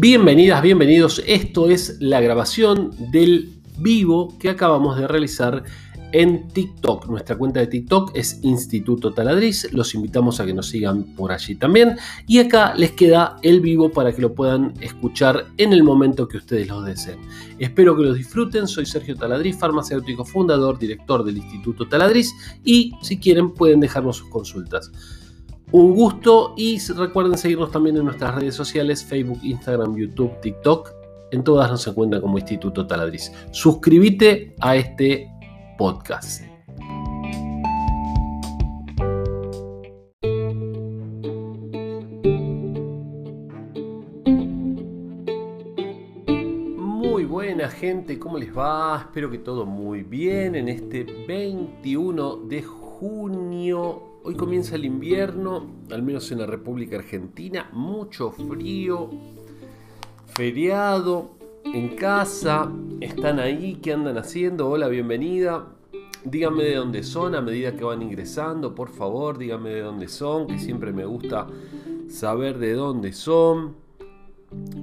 Bienvenidas, bienvenidos. Esto es la grabación del vivo que acabamos de realizar en TikTok. Nuestra cuenta de TikTok es Instituto Taladriz. Los invitamos a que nos sigan por allí también. Y acá les queda el vivo para que lo puedan escuchar en el momento que ustedes lo deseen. Espero que los disfruten. Soy Sergio Taladriz, farmacéutico, fundador, director del Instituto Taladriz. Y si quieren pueden dejarnos sus consultas. Un gusto y recuerden seguirnos también en nuestras redes sociales, Facebook, Instagram, YouTube, TikTok. En todas nos encuentran como Instituto Taladriz. Suscríbete a este podcast. Muy buena gente, ¿cómo les va? Espero que todo muy bien en este 21 de junio. Hoy comienza el invierno, al menos en la República Argentina, mucho frío, feriado, en casa, están ahí, ¿qué andan haciendo? Hola, bienvenida. Díganme de dónde son a medida que van ingresando, por favor, díganme de dónde son, que siempre me gusta saber de dónde son.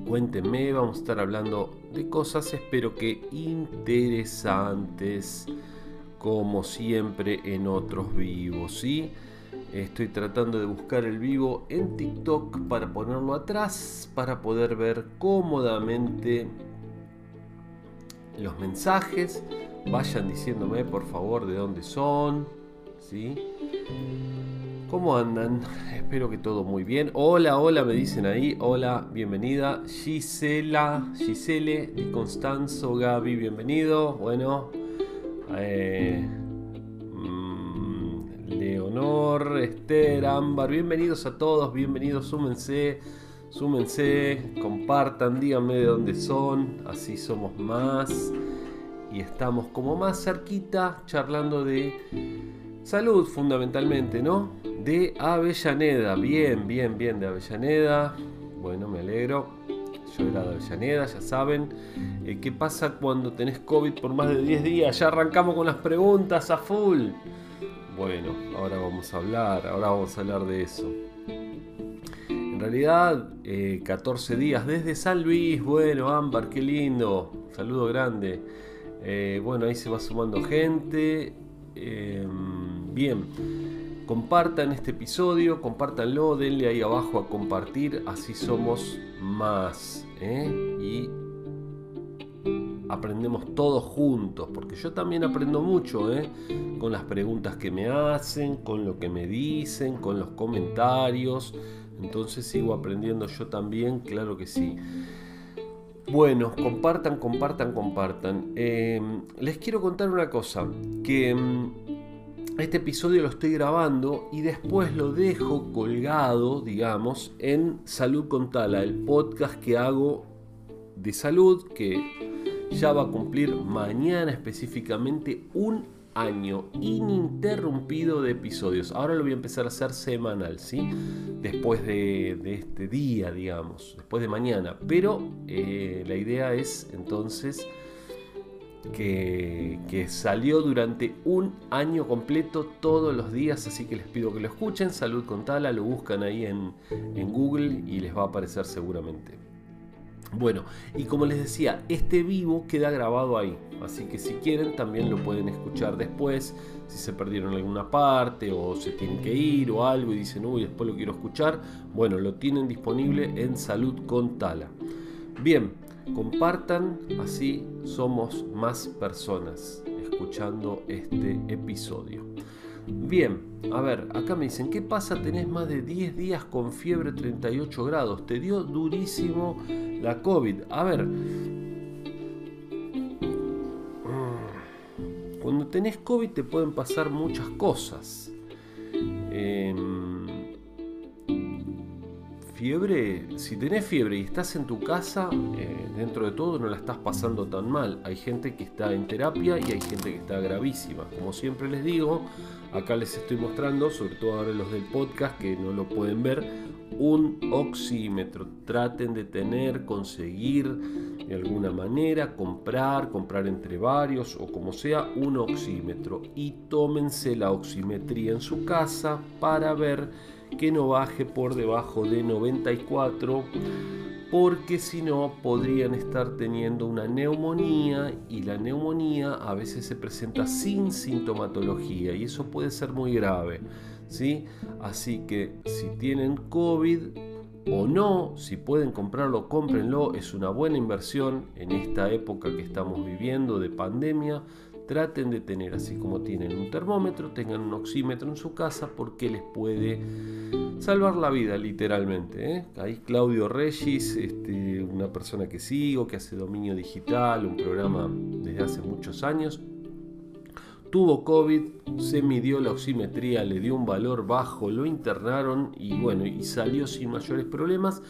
Cuéntenme, vamos a estar hablando de cosas, espero que interesantes, como siempre en otros vivos, ¿sí? Estoy tratando de buscar el vivo en TikTok para ponerlo atrás, para poder ver cómodamente los mensajes. Vayan diciéndome por favor de dónde son. ¿sí? ¿Cómo andan? Espero que todo muy bien. Hola, hola, me dicen ahí. Hola, bienvenida. Gisela, Gisele, Constanzo, Gaby, bienvenido. Bueno, eh, Leonor, Esther, Ámbar, bienvenidos a todos, bienvenidos, súmense, súmense, compartan, díganme de dónde son, así somos más y estamos como más cerquita charlando de salud fundamentalmente, ¿no? De Avellaneda, bien, bien, bien, de Avellaneda, bueno, me alegro. Yo era de Avellaneda, ya saben. Eh, ¿Qué pasa cuando tenés COVID por más de 10 días? Ya arrancamos con las preguntas a full. Bueno, ahora vamos a hablar, ahora vamos a hablar de eso. En realidad, 14 eh, días desde San Luis, bueno, Ámbar, qué lindo, saludo grande. Eh, bueno, ahí se va sumando gente. Em, bien, compartan este episodio, compártanlo, denle ahí abajo a compartir, así somos más. ¿eh? Y aprendemos todos juntos, porque yo también aprendo mucho, ¿eh? con las preguntas que me hacen, con lo que me dicen, con los comentarios. Entonces sigo aprendiendo yo también, claro que sí. Bueno, compartan, compartan, compartan. Em, les quiero contar una cosa, que em, este episodio lo estoy grabando y después lo dejo colgado, digamos, en Salud con Tala, el podcast que hago de salud, que ya va a cumplir mañana específicamente un año ininterrumpido de episodios. Ahora lo voy a empezar a hacer semanal, ¿sí? Después de, este día, digamos, después de mañana. Pero eh, la idea es entonces que, salió durante un año completo todos los días, así que les pido que lo escuchen. Salud con Tala, lo buscan ahí en, en Google y les va a aparecer seguramente. Bueno, y como les decía, este vivo queda grabado ahí, así que si quieren también lo pueden escuchar después, si se perdieron alguna parte o se tienen que ir o algo y dicen, uy, después lo quiero escuchar, bueno, lo tienen disponible en Salud con Tala. Bien, compartan, así somos más personas escuchando este episodio. Bien, a ver, acá me dicen, ¿qué pasa? Tenés más de 10 días con fiebre 38 grados. Te dio durísimo la COVID. A ver, cuando tenés COVID te pueden pasar muchas cosas. Em, fiebre, si tenés fiebre y estás en tu casa, eh, dentro de todo no la estás pasando tan mal. Hay gente que está en terapia y hay gente que está gravísima. Como siempre les digo, Acá les estoy mostrando, sobre todo ahora los del podcast que no lo pueden ver, un oxímetro. Traten de tener, conseguir de alguna manera, comprar, comprar entre varios o como sea, un oxímetro. Y tómense la oximetría en su casa para ver que no baje por debajo de 94 porque si no podrían estar teniendo una neumonía y la neumonía a veces se presenta sin sintomatología y eso puede ser muy grave. ¿sí? Así que si tienen COVID o no, si pueden comprarlo, cómprenlo, es una buena inversión en esta época que estamos viviendo de pandemia. Traten de tener, así como tienen un termómetro, tengan un oxímetro en su casa porque les puede salvar la vida literalmente. ¿eh? Ahí Claudio Regis, este, una persona que sigo, que hace dominio digital, un programa desde hace muchos años. Tuvo COVID, se midió la oximetría, le dio un valor bajo, lo internaron y bueno, y salió sin mayores problemas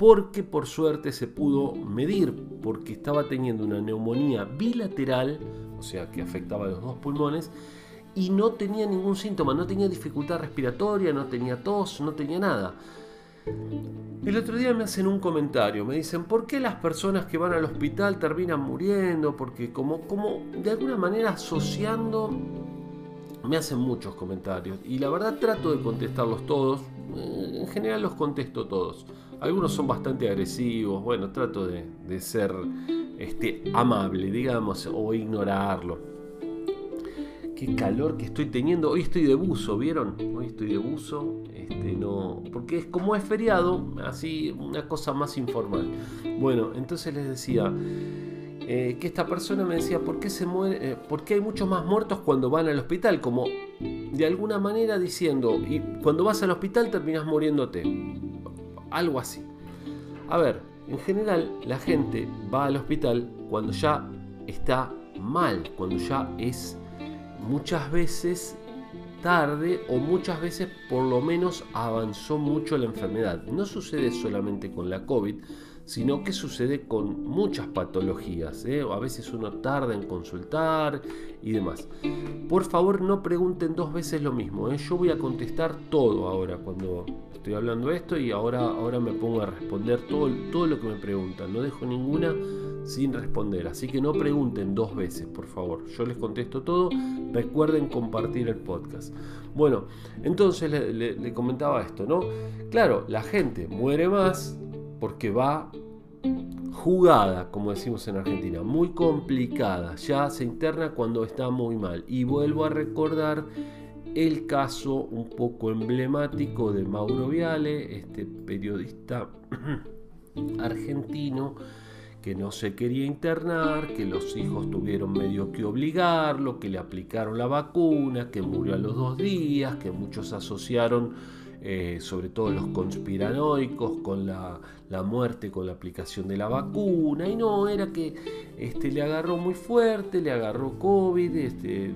porque por suerte se pudo medir, porque estaba teniendo una neumonía bilateral, o sea que afectaba a los dos pulmones, y no tenía ningún síntoma, no tenía dificultad respiratoria, no tenía tos, no tenía nada. El otro día me hacen un comentario, me dicen, ¿por qué las personas que van al hospital terminan muriendo? Porque como, como de alguna manera asociando, me hacen muchos comentarios y la verdad trato de contestarlos todos, en general los contesto todos. Algunos son bastante agresivos, bueno, trato de, ser este, amable, digamos, o ignorarlo qué calor que estoy teniendo. Hoy estoy de buzo, ¿vieron? Hoy estoy de buzo. Este, no, porque es como es feriado, así una cosa más informal. Bueno, entonces les decía eh, que esta persona me decía, ¿por qué se muere? Eh, ¿Por qué hay muchos más muertos cuando van al hospital? Como de alguna manera diciendo, y cuando vas al hospital terminas muriéndote. Algo así. A ver, en general la gente va al hospital cuando ya está mal, cuando ya es muchas veces tarde o muchas veces por lo menos avanzó mucho la enfermedad. No sucede solamente con la COVID, sino que sucede con muchas patologías. ¿eh? A veces uno tarda en consultar y demás. Por favor no pregunten dos veces lo mismo. ¿eh? Yo voy a contestar todo ahora cuando estoy hablando esto y ahora, ahora me pongo a responder todo, todo lo que me preguntan. No dejo ninguna sin responder. Así que no pregunten dos veces, por favor. Yo les contesto todo. Recuerden compartir el podcast. Bueno, entonces le, comentaba esto, ¿no? Claro, la gente muere más porque va jugada, como decimos en Argentina, muy complicada. Ya se interna cuando está muy mal. Y vuelvo a recordar el caso un poco emblemático de Mauro Viale, este periodista argentino que no se quería internar, que los hijos tuvieron medio que obligarlo, que le aplicaron la vacuna, que murió a los dos días, que muchos asociaron, eh, sobre todo los conspiranoicos, con la, muerte con la aplicación de la vacuna. Y no, era que este, le agarró muy fuerte, le agarró COVID, este,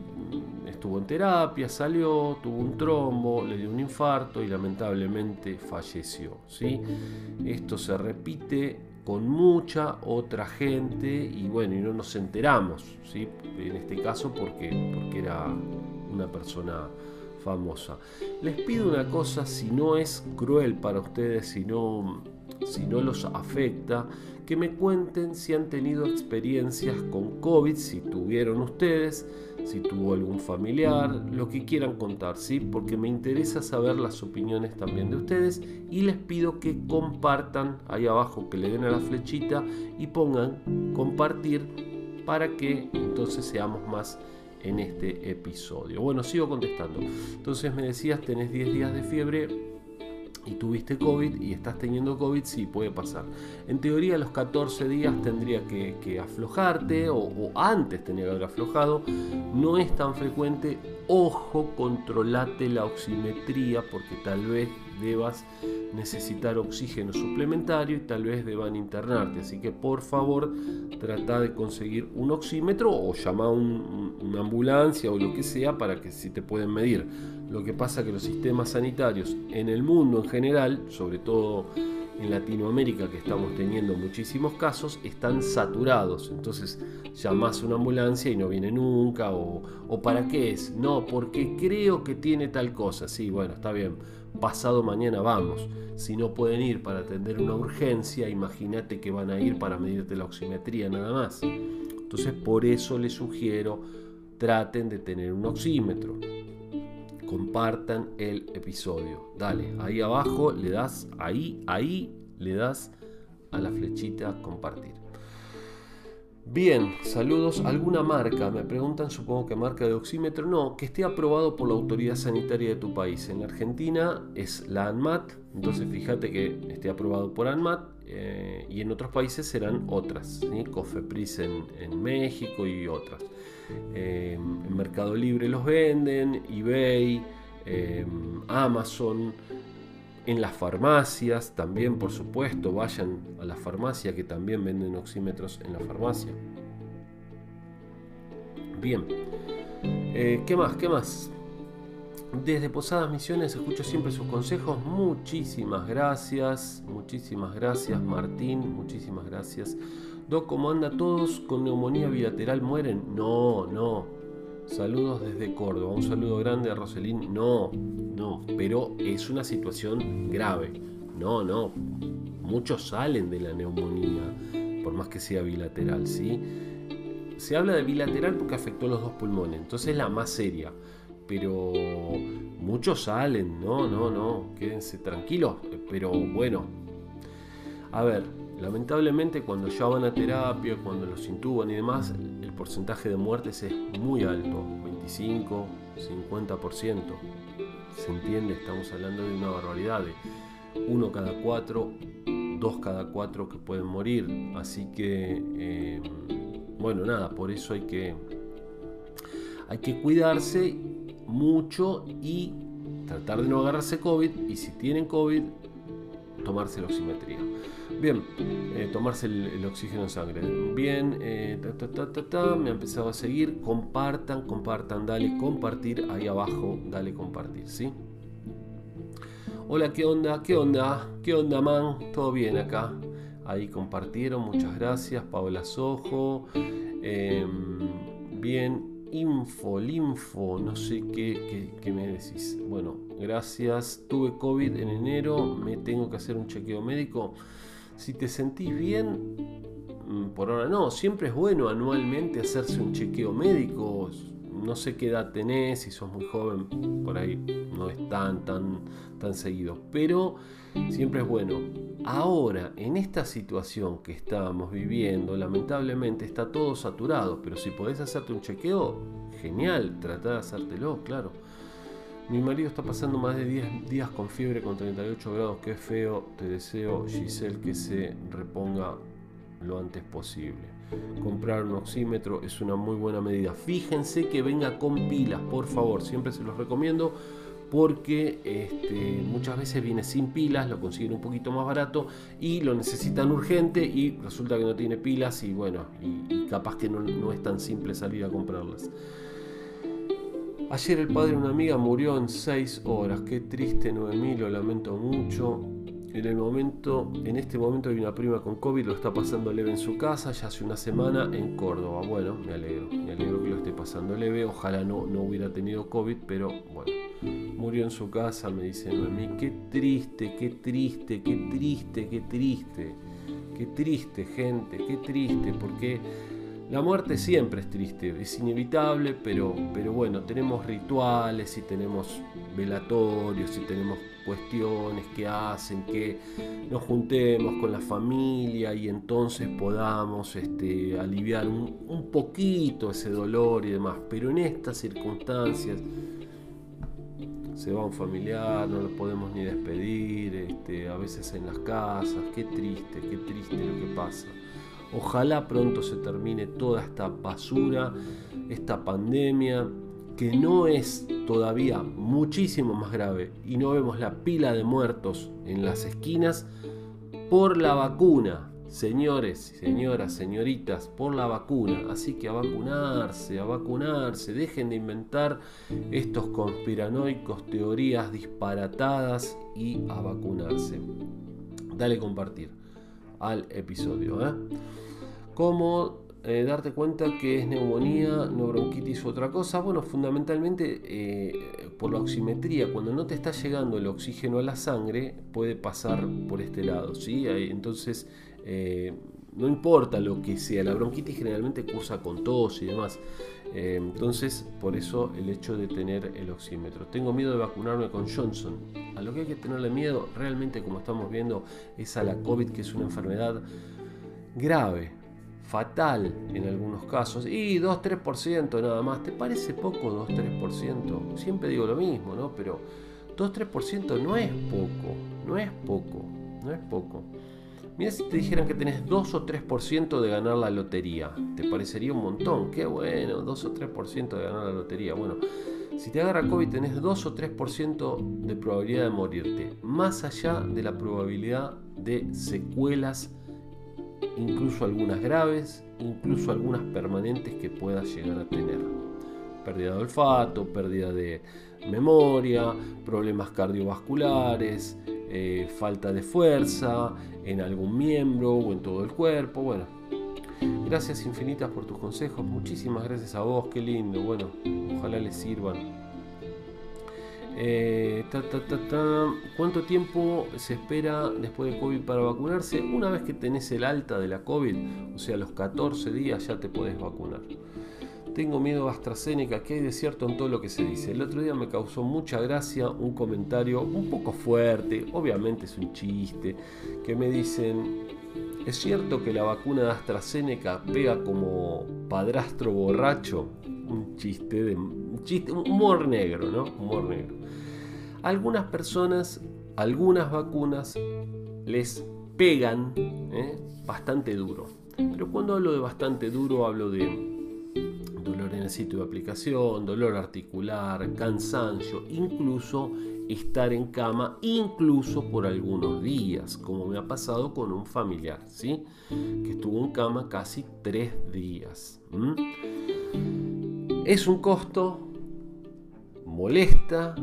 estuvo en terapia, salió, tuvo un trombo, le dio un infarto y lamentablemente falleció. ¿sí? Esto se repite con mucha otra gente y bueno, y no nos enteramos, ¿sí? en este caso porque, porque era una persona Les pido una cosa, si no es cruel para ustedes, si no, si no los afecta, que me cuenten si han tenido experiencias con COVID, si tuvieron ustedes, si tuvo algún familiar, lo que quieran contar, ¿sí? Porque me interesa saber las opiniones también de ustedes y les pido que compartan ahí abajo, que le den a la flechita y pongan compartir para que entonces seamos más en este episodio. Bueno, sigo contestando. Entonces me decías, tenés 10 días de fiebre, y tuviste COVID y estás teniendo COVID, sí, puede pasar. En teoría, los 14 días tendría que, aflojarte, o, o, antes tenía que haber aflojado. No es tan frecuente. Ojo, controlate la oximetría, porque tal vez debas necesitar oxígeno suplementario y tal vez deban internarte. Así que por favor trata de conseguir un oxímetro o llama a una ambulancia o lo que sea para que si te pueden medir. Lo que pasa que los sistemas sanitarios en el mundo en general, sobre todo en Latinoamérica que estamos teniendo muchísimos casos, están saturados. Entonces llamas a una ambulancia y no viene nunca. O, o para qué es? No, porque creo que tiene tal cosa. Sí, bueno, está bien pasado mañana vamos. Si no pueden ir para atender una urgencia, imagínate que van a ir para medirte la oximetría nada más. Entonces por eso les sugiero traten de tener un oxímetro. Compartan el episodio. Dale, ahí abajo le das, ahí, ahí le das a la flechita compartir. Bien, saludos. ¿Alguna marca? Me preguntan, supongo que marca de oxímetro. No, que esté aprobado por la autoridad sanitaria de tu país. En Argentina es la ANMAT, entonces fíjate que esté aprobado por ANMAT eh, y en otros países serán otras, ¿sí? Cofepris en, México y otras. Eh, en Mercado Libre los venden, eBay, eh, Amazon en las farmacias también, por supuesto, vayan a la farmacia que también venden oxímetros en la farmacia. Bien, eh, ¿qué más? ¿Qué más? Desde Posadas Misiones escucho siempre sus consejos. Muchísimas gracias, muchísimas gracias Martín, muchísimas gracias. Doc, ¿cómo anda todos con neumonía bilateral? ¿Mueren? No, no, Saludos desde Córdoba. Un saludo grande a Roselín. No, no, pero es una situación grave. No, no. Muchos salen de la neumonía, por más que sea bilateral, ¿sí? Se habla de bilateral porque afectó los dos pulmones, entonces es la más seria. Pero muchos salen, no, no, no, quédense tranquilos. Pero bueno, a ver, Lamentablemente cuando ya van a terapia, cuando los intuban y demás, porcentaje de muertes es muy alto, 25, 50%. ¿Se entiende? Estamos hablando de una barbaridad, de uno cada cuatro, dos cada cuatro que pueden morir. Así que, eh, bueno, nada, por eso hay que, hay que cuidarse mucho y tratar de no agarrarse COVID. Y si tienen COVID, tomarse la oximetría. Bien, eh, tomarse el, oxígeno en sangre. Bien, eh, me ha empezado a seguir. Compartan, compartan, dale compartir ahí abajo, dale compartir, ¿sí? Hola, ¿qué onda? ¿Qué onda? ¿Qué onda, man? ¿Todo bien acá? Ahí compartieron, muchas gracias. Paola Sojo. Em, bien, info, linfo, no sé qué, qué, me decís. Bueno, gracias. Tuve COVID en enero, me tengo que hacer un chequeo médico. Si te sentís bien, mm, por ahora no, siempre es bueno anualmente hacerse un chequeo médico. No sé qué edad tenés, si sos muy joven, por ahí no es tan, tan, tan seguido. Pero siempre es bueno. Ahora, en esta situación que estamos viviendo, lamentablemente está todo saturado. Pero si podés hacerte un chequeo, genial, trata de hacértelo, claro. Mi marido está pasando más de 10 días con fiebre con 38 grados, qué feo. Te deseo, Giselle, que se reponga lo antes posible. Comprar un oxímetro es una muy buena medida. Fíjense que venga con pilas, por favor. Siempre se los recomiendo porque este, muchas veces viene sin pilas, lo consiguen un poquito más barato y lo necesitan urgente y resulta que no tiene pilas y bueno, y, capaz que no, no es tan simple salir a comprarlas. Ayer el padre de una amiga murió en 6 horas. Qué triste, Noemí, lo lamento mucho. En el momento, en este momento hay una prima con COVID, lo está pasando leve en su casa, ya hace una semana en Córdoba. Bueno, me alegro, me alegro que lo esté pasando leve. Ojalá no, no hubiera tenido COVID, pero bueno, murió en su casa, me dice Noemí. Qué triste, qué triste, qué triste, qué triste. Qué triste, gente, qué triste, porque la muerte siempre es triste, es inevitable, pero, pero bueno, tenemos rituales y tenemos velatorios y tenemos cuestiones que hacen que nos juntemos con la familia y entonces podamos este, aliviar un, poquito ese dolor y demás. Pero en estas circunstancias se va un familiar, no lo podemos ni despedir, este, a veces en las casas, qué triste, qué triste lo que pasa. Ojalá pronto se termine toda esta basura, esta pandemia, que no es todavía muchísimo más grave y no vemos la pila de muertos en las esquinas por la vacuna. Señores, señoras, señoritas, por la vacuna. Así que a vacunarse, a vacunarse. Dejen de inventar estos conspiranoicos, teorías disparatadas y a vacunarse. Dale compartir al episodio. ¿eh? ¿Cómo eh, darte cuenta que es neumonía, no bronquitis u otra cosa? Bueno, fundamentalmente eh, por la oximetría, cuando no te está llegando el oxígeno a la sangre, puede pasar por este lado, ¿sí? Entonces, no importa lo que sea, la bronquitis generalmente cursa con tos y demás. Eh, entonces, por eso el hecho de tener el oxímetro. Tengo miedo de vacunarme con Johnson. A lo que hay que tenerle miedo, realmente, como estamos viendo, es a la COVID, que es una enfermedad grave, fatal en algunos casos. Y 2-3% nada más. ¿Te parece poco 2-3%? Siempre digo lo mismo, ¿no? Pero 2-3% no es poco, no es poco, no es poco. Mira si te dijeran que tenés 2 o 3% de ganar la lotería. Te parecería un montón. Qué bueno, 2 o 3% de ganar la lotería. Bueno, si te agarra COVID tenés 2 o 3% de probabilidad de morirte. Más allá de la probabilidad de secuelas, incluso algunas graves, incluso algunas permanentes que puedas llegar a tener. Pérdida de olfato, pérdida de memoria, problemas cardiovasculares, eh, falta de fuerza en algún miembro o en todo el cuerpo. Bueno, gracias infinitas por tus consejos. Muchísimas gracias a vos, qué lindo. Bueno, ojalá les sirvan. Eh, ¿Cuánto tiempo se espera después de COVID para vacunarse? Una vez que tenés el alta de la COVID, o sea, los 14 días ya te podés vacunar. Tengo miedo a AstraZeneca, que hay de cierto en todo lo que se dice. El otro día me causó mucha gracia un comentario un poco fuerte, obviamente es un chiste, que me dicen, ¿es cierto que la vacuna de AstraZeneca pega como padrastro borracho? Un chiste de un chiste, humor negro, ¿no? Humor negro. Algunas personas, algunas vacunas les pegan ¿eh? bastante duro. Pero cuando hablo de bastante duro hablo de dolor en el sitio de aplicación, dolor articular, cansancio, incluso estar en cama, incluso por algunos días, como me ha pasado con un familiar, ¿sí? que estuvo en cama casi tres días. Es un costo, molesta,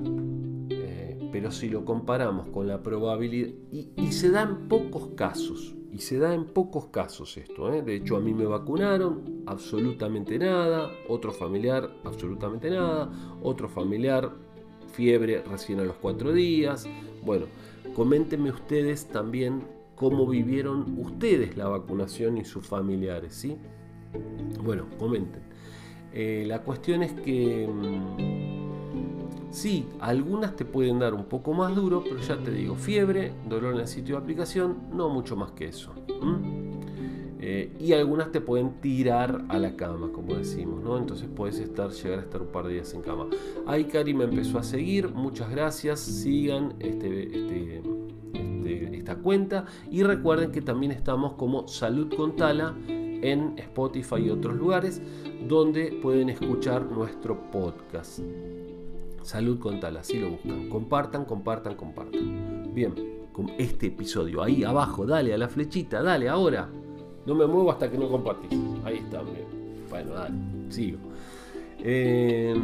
eh, pero si lo comparamos con la probabilidad, y, y se dan pocos casos, y se da en pocos casos esto. ¿eh? De hecho, a mí me vacunaron, absolutamente nada. Otro familiar, absolutamente nada. Otro familiar, fiebre recién a los cuatro días. Bueno, coméntenme ustedes también cómo vivieron ustedes la vacunación y sus familiares, ¿sí? Bueno, comenten. Eh, la cuestión es que... Sí, algunas te pueden dar un poco más duro, pero ya te digo, fiebre, dolor en el sitio de aplicación, no mucho más que eso. Eh, y algunas te pueden tirar a la cama, como decimos, ¿no? Entonces puedes estar, llegar a estar un par de días en cama. Ahí Cari me empezó a seguir, muchas gracias, sigan este, este, este, esta cuenta y recuerden que también estamos como Salud con Tala en Spotify y otros lugares donde pueden escuchar nuestro podcast. Salud con tal, así lo buscan. Compartan, compartan, compartan. Bien, con este episodio, ahí abajo, dale a la flechita, dale ahora. No me muevo hasta que no compartís. Ahí está, bien. Bueno, dale, sigo. Eh,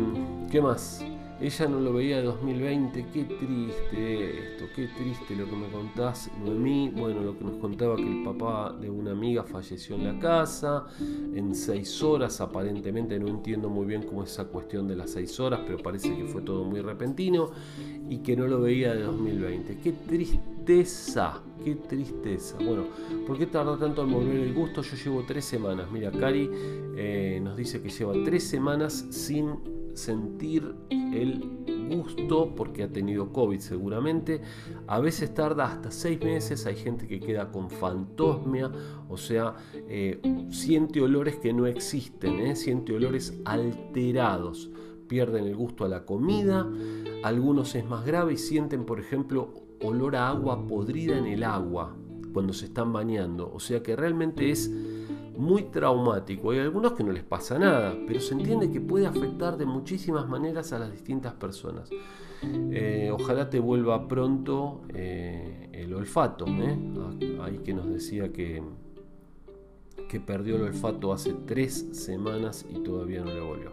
¿Qué más? Ella no lo veía de 2020, qué triste esto, qué triste lo que me contás, Noemí. Bueno, lo que nos contaba que el papá de una amiga falleció en la casa, en seis horas aparentemente, no entiendo muy bien cómo es esa cuestión de las seis horas, pero parece que fue todo muy repentino y que no lo veía de 2020. Qué tristeza, qué tristeza. Bueno, ¿por qué tardó tanto en volver el gusto? Yo llevo tres semanas. Mira, Cari eh, nos dice que lleva tres semanas sin sentir el gusto porque ha tenido COVID seguramente. A veces tarda hasta seis meses, hay gente que queda con fantosmia, o sea, eh, siente olores que no existen, ¿eh? siente olores alterados, pierden el gusto a la comida, algunos es más grave y sienten, por ejemplo, olor a agua podrida en el agua cuando se están bañando, o sea que realmente es muy traumático. Hay algunos que no les pasa nada, pero se entiende que puede afectar de muchísimas maneras a las distintas personas. Eh, ojalá te vuelva pronto eh, el olfato. ¿eh? Ahí que nos decía que, que perdió el olfato hace tres semanas y todavía no le volvió.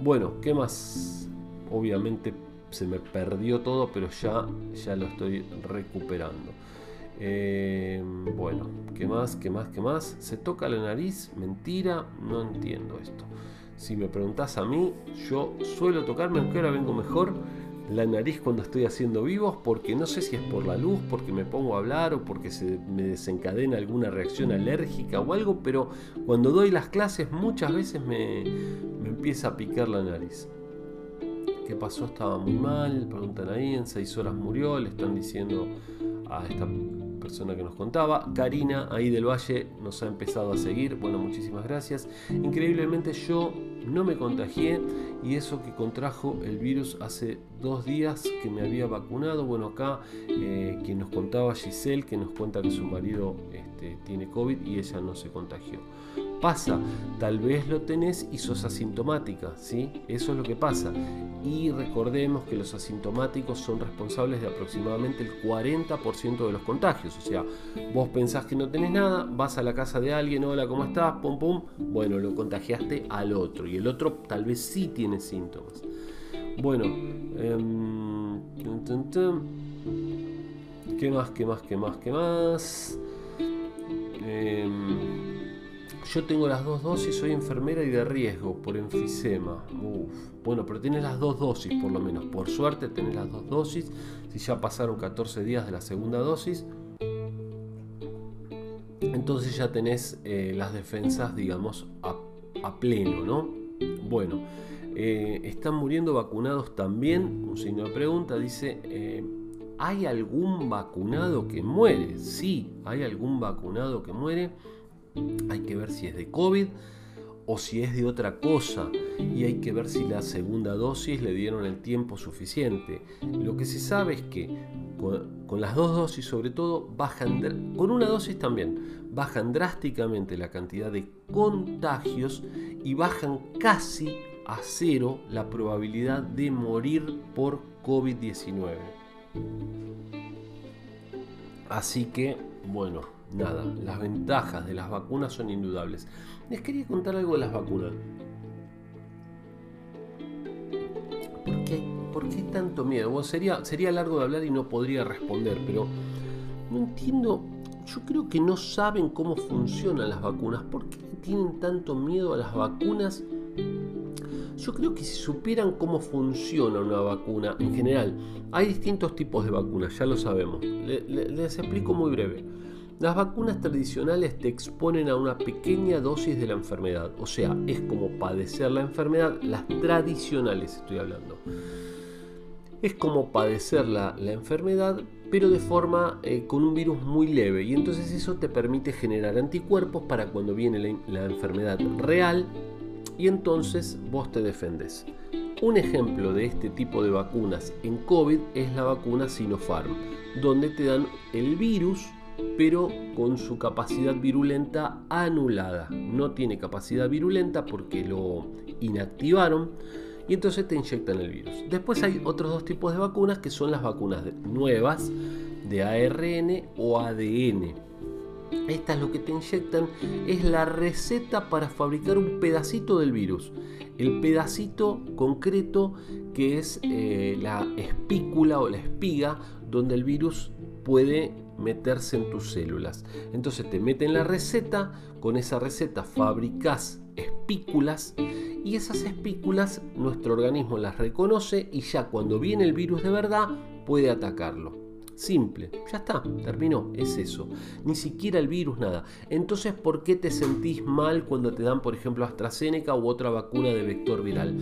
Bueno, ¿qué más? Obviamente se me perdió todo, pero ya, ya lo estoy recuperando. Eh, bueno, ¿qué más? ¿Qué más? ¿Qué más? ¿Se toca la nariz? Mentira, no entiendo esto. Si me preguntas a mí, yo suelo tocarme, aunque ahora vengo mejor, la nariz cuando estoy haciendo vivos porque no sé si es por la luz, porque me pongo a hablar o porque se me desencadena alguna reacción alérgica o algo, pero cuando doy las clases muchas veces me, me empieza a picar la nariz. ¿Qué pasó? Estaba muy mal, preguntan ahí, en seis horas murió, le están diciendo a esta persona que nos contaba. Karina, ahí del Valle, nos ha empezado a seguir. Bueno, muchísimas gracias. Increíblemente yo no me contagié y eso que contrajo el virus hace dos días que me había vacunado. Bueno, acá eh, quien nos contaba Giselle, que nos cuenta que su marido este, tiene COVID y ella no se contagió pasa. Tal vez lo tenés y sos asintomática, ¿sí? Eso es lo que pasa. Y recordemos que los asintomáticos son responsables de aproximadamente el 40% de los contagios. O sea, vos pensás que no tenés nada, vas a la casa de alguien, hola, ¿cómo estás? Pum, pum. Bueno, lo contagiaste al otro. Y el otro tal vez sí tiene síntomas. Bueno, em, ¿qué más, qué más, qué más, qué más? Eh, yo tengo las dos dosis, soy enfermera y de riesgo por enfisema. Bueno, pero tienes las dos dosis por lo menos. Por suerte tenés las dos dosis. Si ya pasaron 14 días de la segunda dosis, entonces ya tenés eh, las defensas, digamos, a, pleno, ¿no? Bueno, eh, están muriendo vacunados también. Un signo de pregunta dice... Eh, ¿Hay algún vacunado que muere? Sí, hay algún vacunado que muere hay que ver si es de COVID o si es de otra cosa y hay que ver si la segunda dosis le dieron el tiempo suficiente. Lo que se sabe es que con, las dos dosis sobre todo bajan, con una dosis también, bajan drásticamente la cantidad de contagios y bajan casi a cero la probabilidad de morir por COVID-19. Así que, bueno, nada, las ventajas de las vacunas son indudables. Les quería contar algo de las vacunas. ¿Por qué, ¿Por qué tanto miedo? sería, sería largo de hablar y no podría responder, pero no entiendo. Yo creo que no saben cómo funcionan las vacunas. ¿Por qué tienen tanto miedo a las vacunas? Yo creo que si supieran cómo funciona una vacuna en general, hay distintos tipos de vacunas, ya lo sabemos. les explico muy breve. Las vacunas tradicionales te exponen a una pequeña dosis de la enfermedad, o sea, es como padecer la enfermedad, las tradicionales estoy hablando. Es como padecer la, enfermedad, pero de forma eh, con un virus muy leve, y entonces eso te permite generar anticuerpos para cuando viene la, la enfermedad real, y entonces vos te defendes. Un ejemplo de este tipo de vacunas en COVID es la vacuna Sinopharm, donde te dan el virus pero con su capacidad virulenta anulada. No tiene capacidad virulenta porque lo inactivaron y entonces te inyectan el virus. Después hay otros dos tipos de vacunas que son las vacunas nuevas de ARN o ADN. Estas lo que te inyectan es la receta para fabricar un pedacito del virus. El pedacito concreto que es eh, la espícula o la espiga donde el virus puede meterse en tus células. Entonces te meten la receta, con esa receta fabricas espículas y esas espículas nuestro organismo las reconoce y ya cuando viene el virus de verdad puede atacarlo. Simple, ya está, terminó, es eso. Ni siquiera el virus, nada. Entonces, ¿por qué te sentís mal cuando te dan, por ejemplo, AstraZeneca u otra vacuna de vector viral?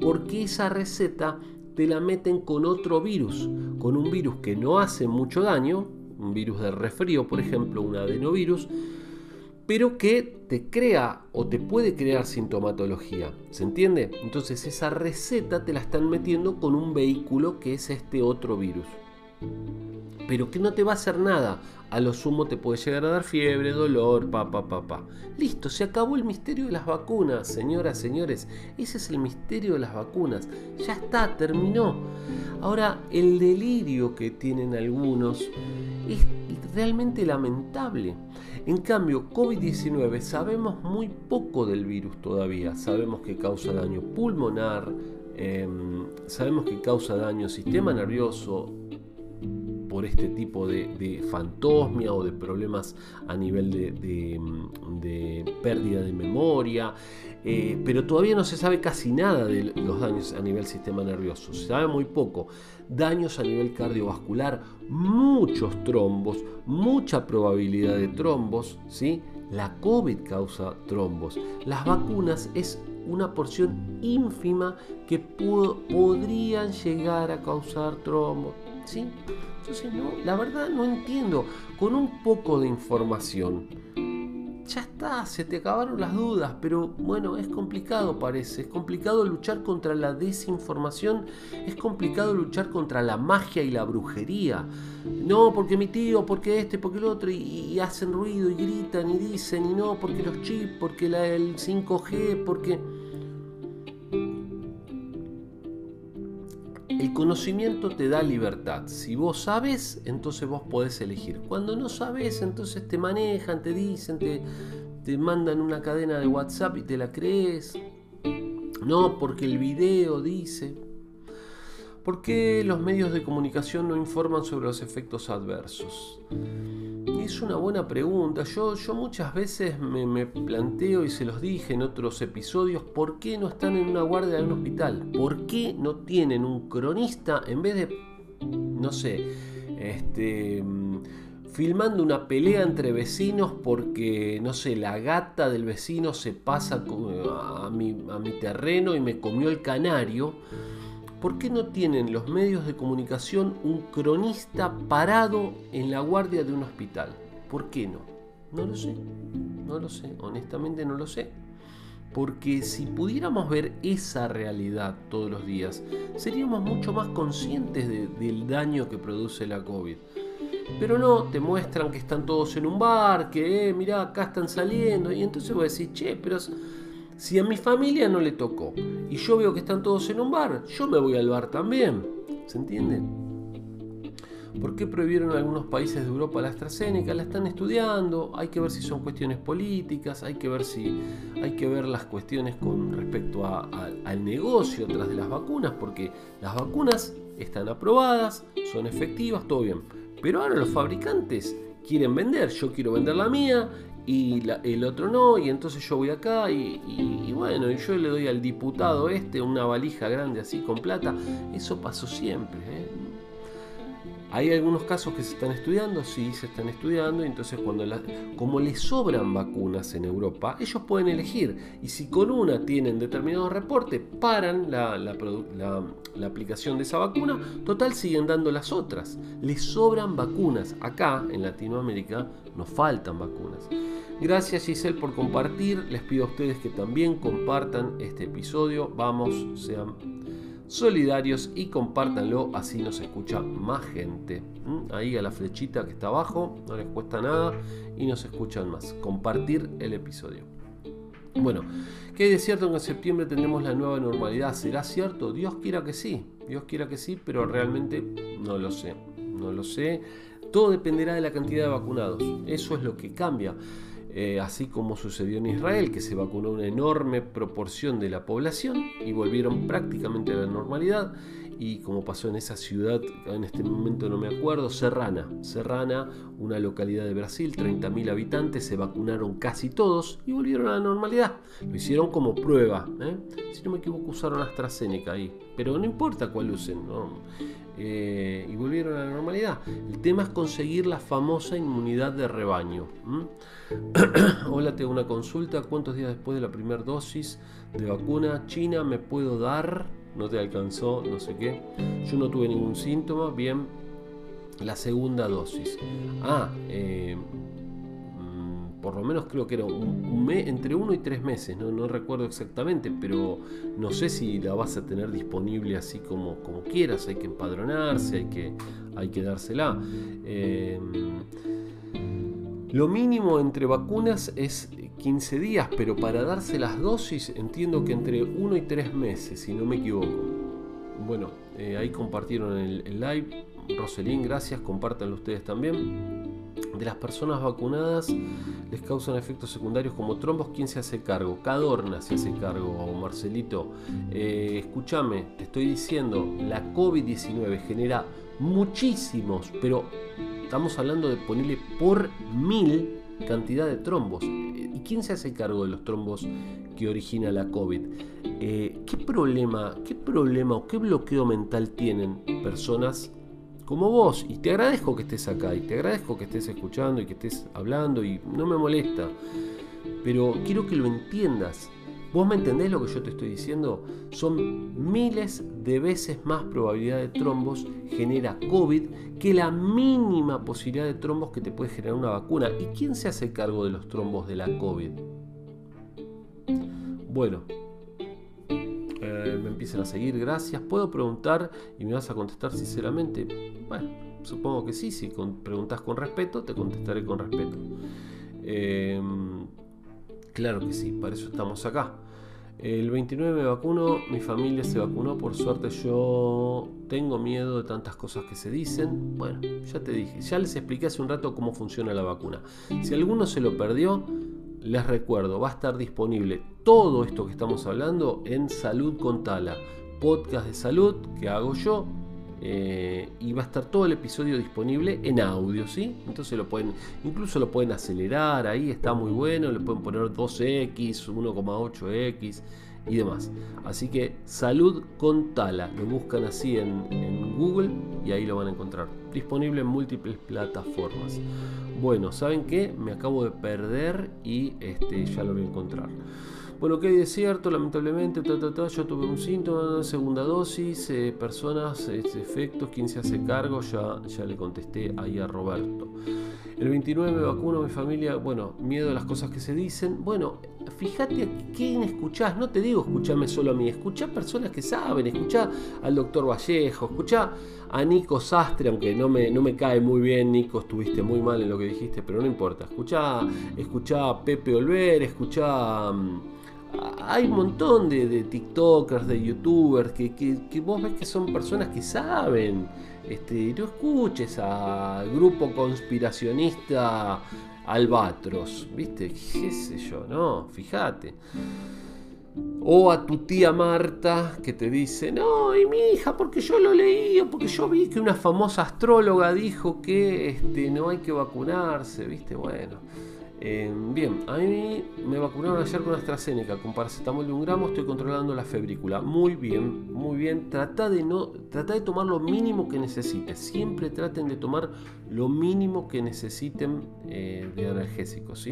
Porque esa receta te la meten con otro virus, con un virus que no hace mucho daño, un virus de resfrío, por ejemplo, un adenovirus, pero que te crea o te puede crear sintomatología. ¿Se entiende? Entonces esa receta te la están metiendo con un vehículo que es este otro virus. Pero que no te va a hacer nada. A lo sumo te puede llegar a dar fiebre, dolor, pa, pa, pa, pa. Listo, se acabó el misterio de las vacunas, señoras, señores. Ese es el misterio de las vacunas. Ya está, terminó. Ahora, el delirio que tienen algunos es realmente lamentable. En cambio, COVID-19 sabemos muy poco del virus todavía. Sabemos que causa daño pulmonar, em, sabemos que causa daño sistema nervioso, por este tipo de, fantosmia o de problemas a nivel de, pérdida de memoria, eh, pero todavía no se sabe casi nada de los daños a nivel sistema nervioso, se sabe muy poco. Daños a nivel cardiovascular, muchos trombos, mucha probabilidad de trombos, ¿sí? La COVID causa trombos. Las vacunas es una porción ínfima que podrían llegar a causar trombos. ¿sí? Entonces, no, la verdad no entiendo. Con un poco de información, ya está, se te acabaron las dudas, pero bueno, es complicado parece, es complicado luchar contra la desinformación, es complicado luchar contra la magia y la brujería. No, porque mi tío, porque este, porque el otro, y, hacen ruido y gritan y dicen, y no, porque los chips, porque la, el 5G, porque... El conocimiento te da libertad. Si vos sabes, entonces vos podés elegir. Cuando no sabes, entonces te manejan, te dicen, te, te mandan una cadena de WhatsApp y te la crees. No, porque el video dice. ¿Por qué los medios de comunicación no informan sobre los efectos adversos? Es una buena pregunta. Yo, yo muchas veces me, planteo y se los dije en otros episodios, ¿por qué no están en una guardia de un hospital? ¿Por qué no tienen un cronista en vez de, no sé, este, filmando una pelea entre vecinos porque, no sé, la gata del vecino se pasa a mi, a mi terreno y me comió el canario? ¿Por qué no tienen los medios de comunicación un cronista parado en la guardia de un hospital? ¿Por qué no? No lo sé, no lo sé, honestamente no lo sé. Porque si pudiéramos ver esa realidad todos los días, seríamos mucho más conscientes del daño que produce la COVID. Pero no, te muestran que están todos en un bar, que eh, mirá, acá están saliendo, y entonces voy a decir, che, pero si a mi familia no le tocó y yo veo que están todos en un bar, yo me voy al bar también. ¿Se entiende? ¿Por qué prohibieron algunos países de Europa la AstraZeneca? La están estudiando, hay que ver si son cuestiones políticas, hay que ver si hay que ver las cuestiones con respecto al negocio tras de las vacunas, porque las vacunas están aprobadas, son efectivas, todo bien. Pero ahora los fabricantes quieren vender, yo quiero vender la mía y el otro no, y entonces yo voy acá y, bueno, y yo le doy al diputado este una valija grande así con plata. Eso pasó siempre. ¿eh? Hay algunos casos que se están estudiando, sí, se están estudiando, y entonces cuando como les sobran vacunas en Europa, ellos pueden elegir, y si con una tienen determinado reporte, paran la, la aplicación de esa vacuna, total siguen dando las otras. Les sobran vacunas. Acá, en Latinoamérica, nos faltan vacunas. Gracias Giselle por compartir, les pido a ustedes que también compartan este episodio, vamos, sean solidarios y compártanlo, así nos escucha más gente. ¿Mm? Ahí a la flechita que está abajo, no les cuesta nada y nos escuchan más. Compartir el episodio. Bueno, ¿qué hay de cierto que en septiembre tendremos la nueva normalidad? ¿Será cierto? Dios quiera que sí, Dios quiera que sí, pero realmente no lo sé, no lo sé. Todo dependerá de la cantidad de vacunados, eso es lo que cambia. Eh, así como sucedió en Israel, que se vacunó una enorme proporción de la población y volvieron prácticamente a la normalidad, y como pasó en esa ciudad, en este momento no me acuerdo, Serrana, Serrana, una localidad de Brasil, 30.000 habitantes, se vacunaron casi todos y volvieron a la normalidad. Lo hicieron como prueba, ¿eh? si no me equivoco usaron AstraZeneca ahí, pero no importa cuál usen, eh, y volvieron a la normalidad. El tema es conseguir la famosa inmunidad de rebaño. Hola, tengo una consulta. ¿Cuántos días después de la primera dosis de vacuna china me puedo dar? No te alcanzó, no sé qué. Yo no tuve ningún síntoma. Bien, la segunda dosis. Ah, eh, mm, por lo menos creo que era un, mes, entre uno y tres meses, ¿no? no recuerdo exactamente, pero no sé si la vas a tener disponible así como, como quieras, hay que empadronarse, hay que, hay que dársela. Eh, lo mínimo entre vacunas es 15 días, pero para darse las dosis entiendo que entre 1 y 3 meses, si no me equivoco. Bueno, eh, ahí compartieron el, live. Roselín, gracias, compártanlo ustedes también. De las personas vacunadas les causan efectos secundarios como trombos. ¿Quién se hace cargo? Cadorna se hace cargo, Marcelito. Eh, escúchame, te estoy diciendo, la COVID-19 genera muchísimos, pero estamos hablando de ponerle por mil cantidad de trombos. ¿Y quién se hace cargo de los trombos que origina la COVID? Eh, ¿Qué problema, qué problema o qué bloqueo mental tienen personas como vos? Y te agradezco que estés acá y te agradezco que estés escuchando y que estés hablando y no me molesta. Pero quiero que lo entiendas. ¿Vos me entendés lo que yo te estoy diciendo? Son miles de veces más probabilidad de trombos genera COVID que la mínima posibilidad de trombos que te puede generar una vacuna. ¿Y quién se hace cargo de los trombos de la COVID? Bueno, eh, me empiezan a seguir, gracias. ¿Puedo preguntar y me vas a contestar sinceramente? Bueno, supongo que sí, si preguntas con respeto, te contestaré con respeto. Eh, Claro que sí, para eso estamos acá. El 29 me vacuno, mi familia se vacunó, por suerte yo tengo miedo de tantas cosas que se dicen. Bueno, ya te dije, ya les expliqué hace un rato cómo funciona la vacuna. Si alguno se lo perdió, les recuerdo, va a estar disponible todo esto que estamos hablando en Salud con Tala, podcast de salud que hago yo eh, y va a estar todo el episodio disponible en audio, ¿sí? Entonces lo pueden, incluso lo pueden acelerar, ahí está muy bueno, le pueden poner 2x, 1,8x y demás. Así que salud con tala, lo buscan así en, Google y ahí lo van a encontrar. Disponible en múltiples plataformas. Bueno, ¿saben qué? Me acabo de perder y este, ya lo voy a encontrar. Bueno, que es cierto, lamentablemente, yo tuve un síntoma, segunda dosis, eh, personas, este, efectos, quién se hace cargo, ya, ya le contesté ahí a Roberto. El 29 me vacuno, mi familia, bueno, miedo a las cosas que se dicen. Bueno, fíjate a quién escuchás, no te digo escucharme solo a mí, escuchá personas que saben, escuchá al doctor Vallejo, escuchá a Nico Sastre, aunque no me, no me cae muy bien, Nico, estuviste muy mal en lo que dijiste, pero no importa. Escuchá, escuchá a Pepe Olver, escuchá... Mm, hay un montón de, TikTokers, de YouTubers, que, vos ves que son personas que saben. Este, no escuches al grupo conspiracionista Albatros, ¿viste? ¿Qué sé yo? No, fíjate. O a tu tía Marta que te dice, no, y mi hija, porque yo lo leí, porque yo vi que una famosa astróloga dijo que este, no hay que vacunarse, ¿viste? Bueno. Eh, bien, a mí me vacunaron ayer con AstraZeneca, con paracetamol de un gramo, estoy controlando la febrícula. Muy bien, muy bien. Trata de, no, trata de tomar lo mínimo que necesites. Siempre traten de tomar lo mínimo que necesiten eh, de analgésicos.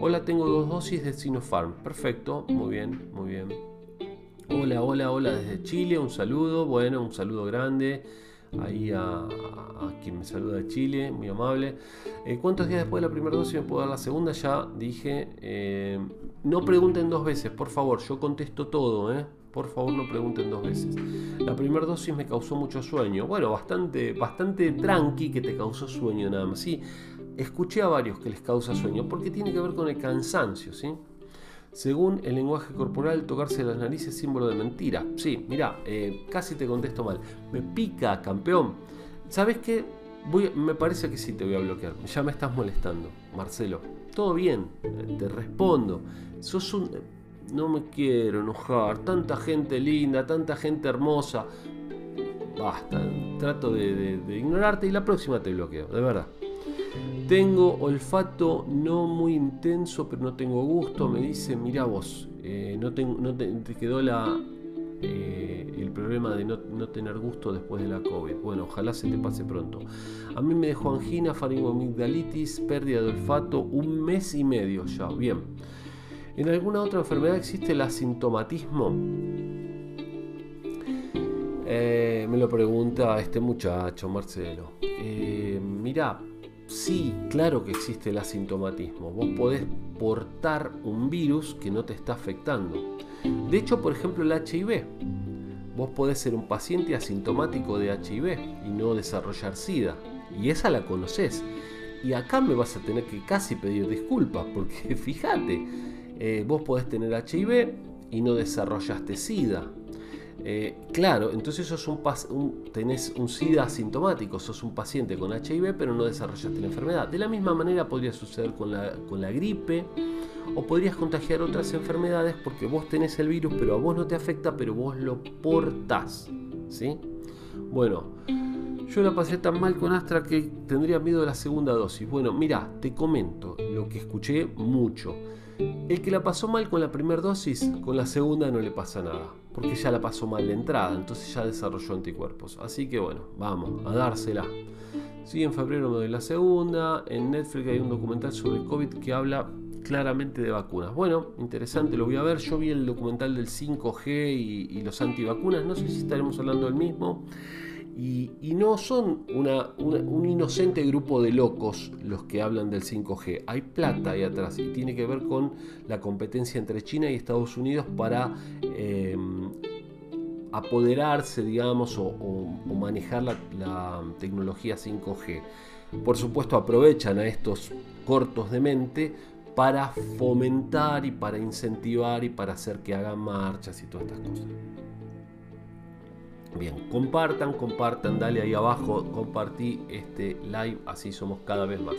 Hola, tengo dos dosis de Sinopharm. Perfecto, muy bien, muy bien. Hola, hola, hola desde Chile, un saludo, bueno, un saludo grande ahí a, quien me saluda de Chile, muy amable. Eh, ¿Cuántos días después de la primera dosis me puedo dar la segunda? Ya dije, eh, no pregunten dos veces, por favor, yo contesto todo, ¿eh? Por favor, no pregunten dos veces. La primera dosis me causó mucho sueño. Bueno, bastante, bastante tranqui que te causó sueño nada más. Sí, escuché a varios que les causa sueño porque tiene que ver con el cansancio, ¿sí? Según el lenguaje corporal, tocarse las narices es símbolo de mentira. Sí, mira, eh, casi te contesto mal. Me pica, campeón. ¿Sabes qué? Voy, me parece que sí te voy a bloquear. Ya me estás molestando, Marcelo. Todo bien, eh, te respondo. Sos un... No me quiero enojar. Tanta gente linda, tanta gente hermosa. Basta, trato de ignorarte y la próxima te bloqueo, de verdad. Tengo olfato no muy intenso, pero no tengo gusto. Me dice, mira vos, eh, no, te, quedó la, eh, el problema de no, tener gusto después de la COVID. Bueno, ojalá se te pase pronto. A mí me dejó angina, faringomigdalitis, pérdida de olfato, un mes y medio ya. Bien. ¿En alguna otra enfermedad existe el asintomatismo? Eh, me lo pregunta este muchacho, Marcelo. mira, Sí, claro que existe el asintomatismo. Vos podés portar un virus que no te está afectando. De hecho, por ejemplo, el HIV. Vos podés ser un paciente asintomático de HIV y no desarrollar SIDA. Y esa la conoces. Y acá me vas a tener que casi pedir disculpas, porque fíjate, eh, vos podés tener HIV y no desarrollaste SIDA. Eh, claro, entonces sos un, tenés un SIDA asintomático, sos un paciente con HIV pero no desarrollaste la enfermedad. De la misma manera podría suceder con la, con la gripe o podrías contagiar otras enfermedades porque vos tenés el virus pero a vos no te afecta pero vos lo portás. ¿sí? Bueno, Yo la pasé tan mal con Astra que tendría miedo de la segunda dosis. Bueno, mira, te comento lo que escuché mucho. El que la pasó mal con la primera dosis, con la segunda no le pasa nada, porque ya la pasó mal de entrada, entonces ya desarrolló anticuerpos. Así que bueno, vamos a dársela. Sí, en febrero me doy la segunda. En Netflix hay un documental sobre COVID que habla claramente de vacunas. Bueno, interesante, lo voy a ver. Yo vi el documental del 5G y, y los antivacunas. No sé si estaremos hablando del mismo. Y, no son un inocente grupo de locos los que hablan del 5G. Hay plata ahí atrás y tiene que ver con la competencia entre China y Estados Unidos para em, apoderarse, digamos, o, manejar la, la, tecnología 5G. Por supuesto, aprovechan a estos cortos de mente para fomentar y para incentivar y para hacer que hagan marchas y todas estas cosas. Bien, compartan, compartan, dale ahí abajo, compartí este live, así somos cada vez más.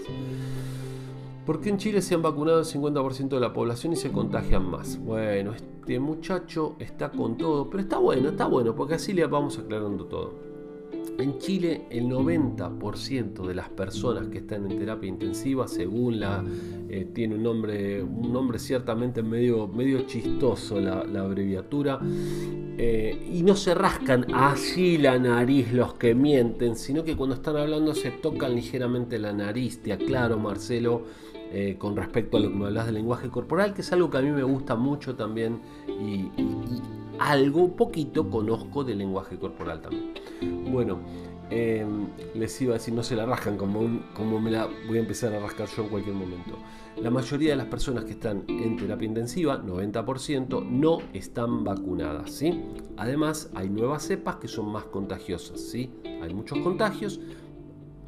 ¿Por qué en Chile se han vacunado el 50% de la población y se contagian más? Bueno, este muchacho está con todo, pero está bueno, está bueno, porque así le vamos aclarando todo. En Chile el 90% de las personas que están en terapia intensiva, según la eh, tiene un nombre, un nombre ciertamente medio, medio chistoso la, abreviatura, eh, y no se rascan así la nariz los que mienten, sino que cuando están hablando se tocan ligeramente la nariz. Te aclaro, Marcelo, eh, con respecto a lo que me hablas del lenguaje corporal, que es algo que a mí me gusta mucho también y algo, poquito conozco del lenguaje corporal también. Bueno, em, les iba a decir, no se la rascan como, como me la voy a empezar a rascar yo en cualquier momento. La mayoría de las personas que están en terapia intensiva, 90%, no están vacunadas. ¿sí? Además, hay nuevas cepas que son más contagiosas. ¿sí? Hay muchos contagios,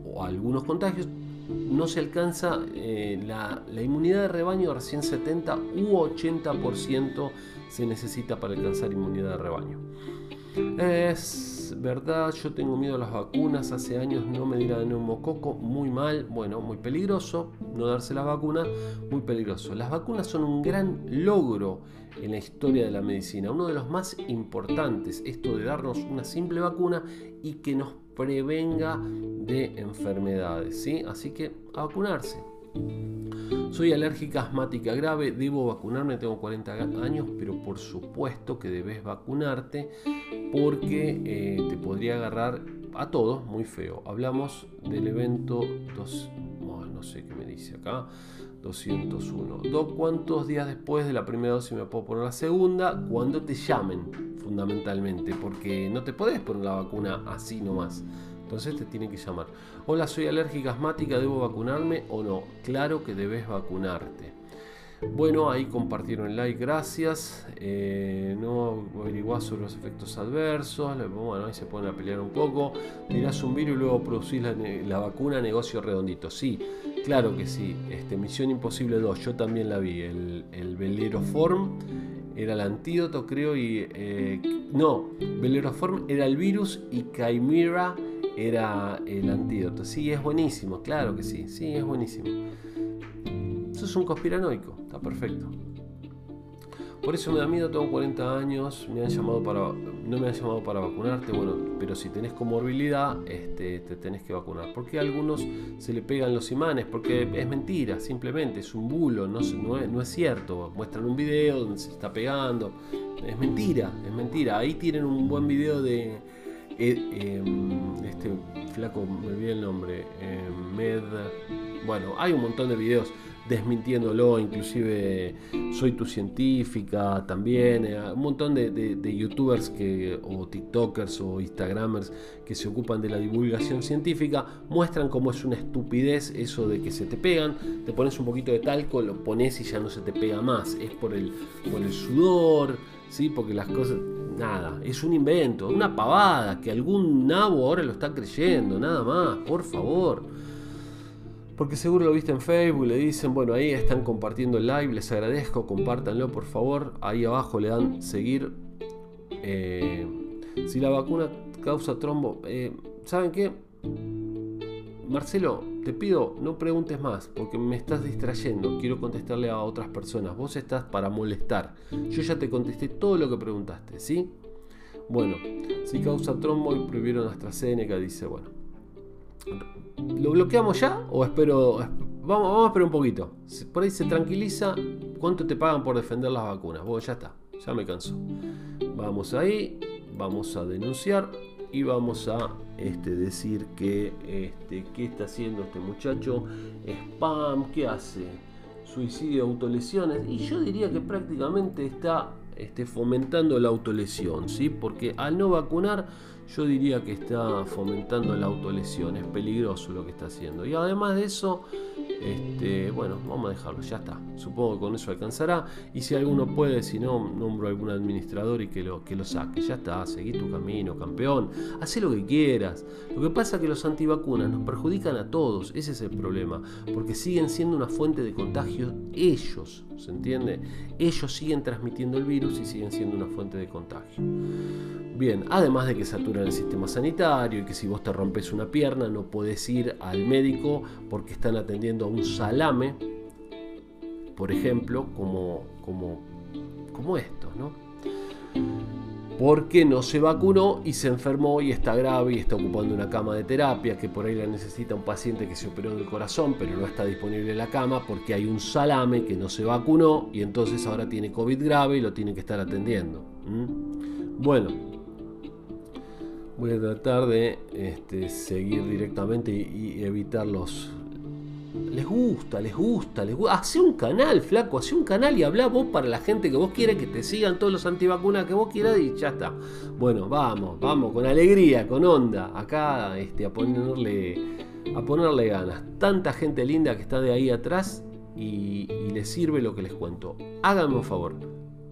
o algunos contagios, no se alcanza eh, la, la, inmunidad de rebaño recién 70 u 80% se necesita para alcanzar inmunidad de rebaño. Es verdad, yo tengo miedo a las vacunas, hace años no me dirá de neumococo, muy mal, bueno, muy peligroso, no darse las vacunas, muy peligroso. Las vacunas son un gran logro en la historia de la medicina, uno de los más importantes, esto de darnos una simple vacuna y que nos prevenga de enfermedades, ¿sí? Así que a vacunarse. Soy alérgica asmática grave, debo vacunarme, tengo 40 años, pero por supuesto que debes vacunarte porque eh, te podría agarrar a todos muy feo. Hablamos del evento dos, no sé qué me dice acá. 201. ¿Cuántos días después de la primera dosis me puedo poner la segunda? Cuando te llamen, fundamentalmente, porque no te podés poner la vacuna así nomás. Entonces te tienen que llamar. Hola, soy alérgica asmática, ¿debo vacunarme o no? Claro que debes vacunarte. Bueno, ahí compartieron like, gracias. Eh, no averiguás sobre los efectos adversos. Bueno, ahí se ponen a pelear un poco. Tirás un virus y luego producís la, vacuna, negocio redondito. Sí, claro que sí. Este, Misión Imposible 2, yo también la vi. El, el Veleroform era el antídoto, creo, y. Eh, no, Veleroform era el virus y Chimera era el antídoto. Sí, es buenísimo, claro que sí, sí, es buenísimo. Es un conspiranoico, está perfecto. Por eso me da miedo, tengo 40 años, me han llamado para, no me han llamado para vacunarte, bueno, pero si tenés comorbilidad, este, te tenés que vacunar. Porque a algunos se le pegan los imanes, porque es mentira, simplemente, es un bulo, no, es, cierto. Muestran un video donde se está pegando, es mentira, es mentira. Ahí tienen un buen video de, eh, em, este flaco, me olvidé el nombre, em, Med, bueno, hay un montón de videos desmintiéndolo, inclusive Soy tu científica también, eh, un montón de, youtubers que, o tiktokers o instagramers que se ocupan de la divulgación científica muestran cómo es una estupidez eso de que se te pegan, te pones un poquito de talco, lo pones y ya no se te pega más, es por el, por el sudor, ¿sí? porque las cosas Nada, es un invento, una pavada que algún nabo ahora lo está creyendo, nada más, por favor. Porque seguro lo viste en Facebook, le dicen, bueno, ahí están compartiendo el live, les agradezco, compártanlo por favor. Ahí abajo le dan seguir. Eh, si la vacuna causa trombo, eh, ¿saben qué? Marcelo, te pido, no preguntes más, porque me estás distrayendo. Quiero contestarle a otras personas. Vos estás para molestar. Yo ya te contesté todo lo que preguntaste, ¿sí? Bueno, si causa trombo y prohibieron AstraZeneca, dice, bueno, ¿Lo bloqueamos ya o espero? Vamos, vamos a esperar un poquito. Por ahí se tranquiliza. ¿Cuánto te pagan por defender las vacunas? Bueno, ya está. Ya me canso. Vamos ahí. Vamos a denunciar. Y vamos a este, decir que este, qué está haciendo este muchacho. Spam. ¿Qué hace? Suicidio, autolesiones. Y yo diría que prácticamente está este, fomentando la autolesión. ¿sí? Porque al no vacunar yo diría que está fomentando la autolesión, es peligroso lo que está haciendo. Y además de eso, este, bueno, vamos a dejarlo, ya está. Supongo que con eso alcanzará. Y si alguno puede, si no, nombro a algún administrador y que lo, que lo saque. Ya está, seguí tu camino, campeón. Haz lo que quieras. Lo que pasa es que los antivacunas nos perjudican a todos, ese es el problema. Porque siguen siendo una fuente de contagio ellos, ¿se entiende? Ellos siguen transmitiendo el virus y siguen siendo una fuente de contagio. Bien, además de que saturan el sistema sanitario y que si vos te rompes una pierna no podés ir al médico porque están atendiendo a un salame, por ejemplo, como, como, como esto, ¿no? Porque no se vacunó y se enfermó y está grave y está ocupando una cama de terapia que por ahí la necesita un paciente que se operó del corazón pero no está disponible en la cama porque hay un salame que no se vacunó y entonces ahora tiene COVID grave y lo tiene que estar atendiendo. Bueno, voy a tratar de este, seguir directamente y, evitar los... Les gusta, les gusta, les gusta. Hace un canal, flaco, hace un canal y habla vos para la gente que vos quieras, que te sigan todos los antivacunas que vos quieras y ya está. Bueno, vamos, vamos, con alegría, con onda, acá este, a ponerle a ponerle ganas. Tanta gente linda que está de ahí atrás y, y les sirve lo que les cuento. Háganme un favor,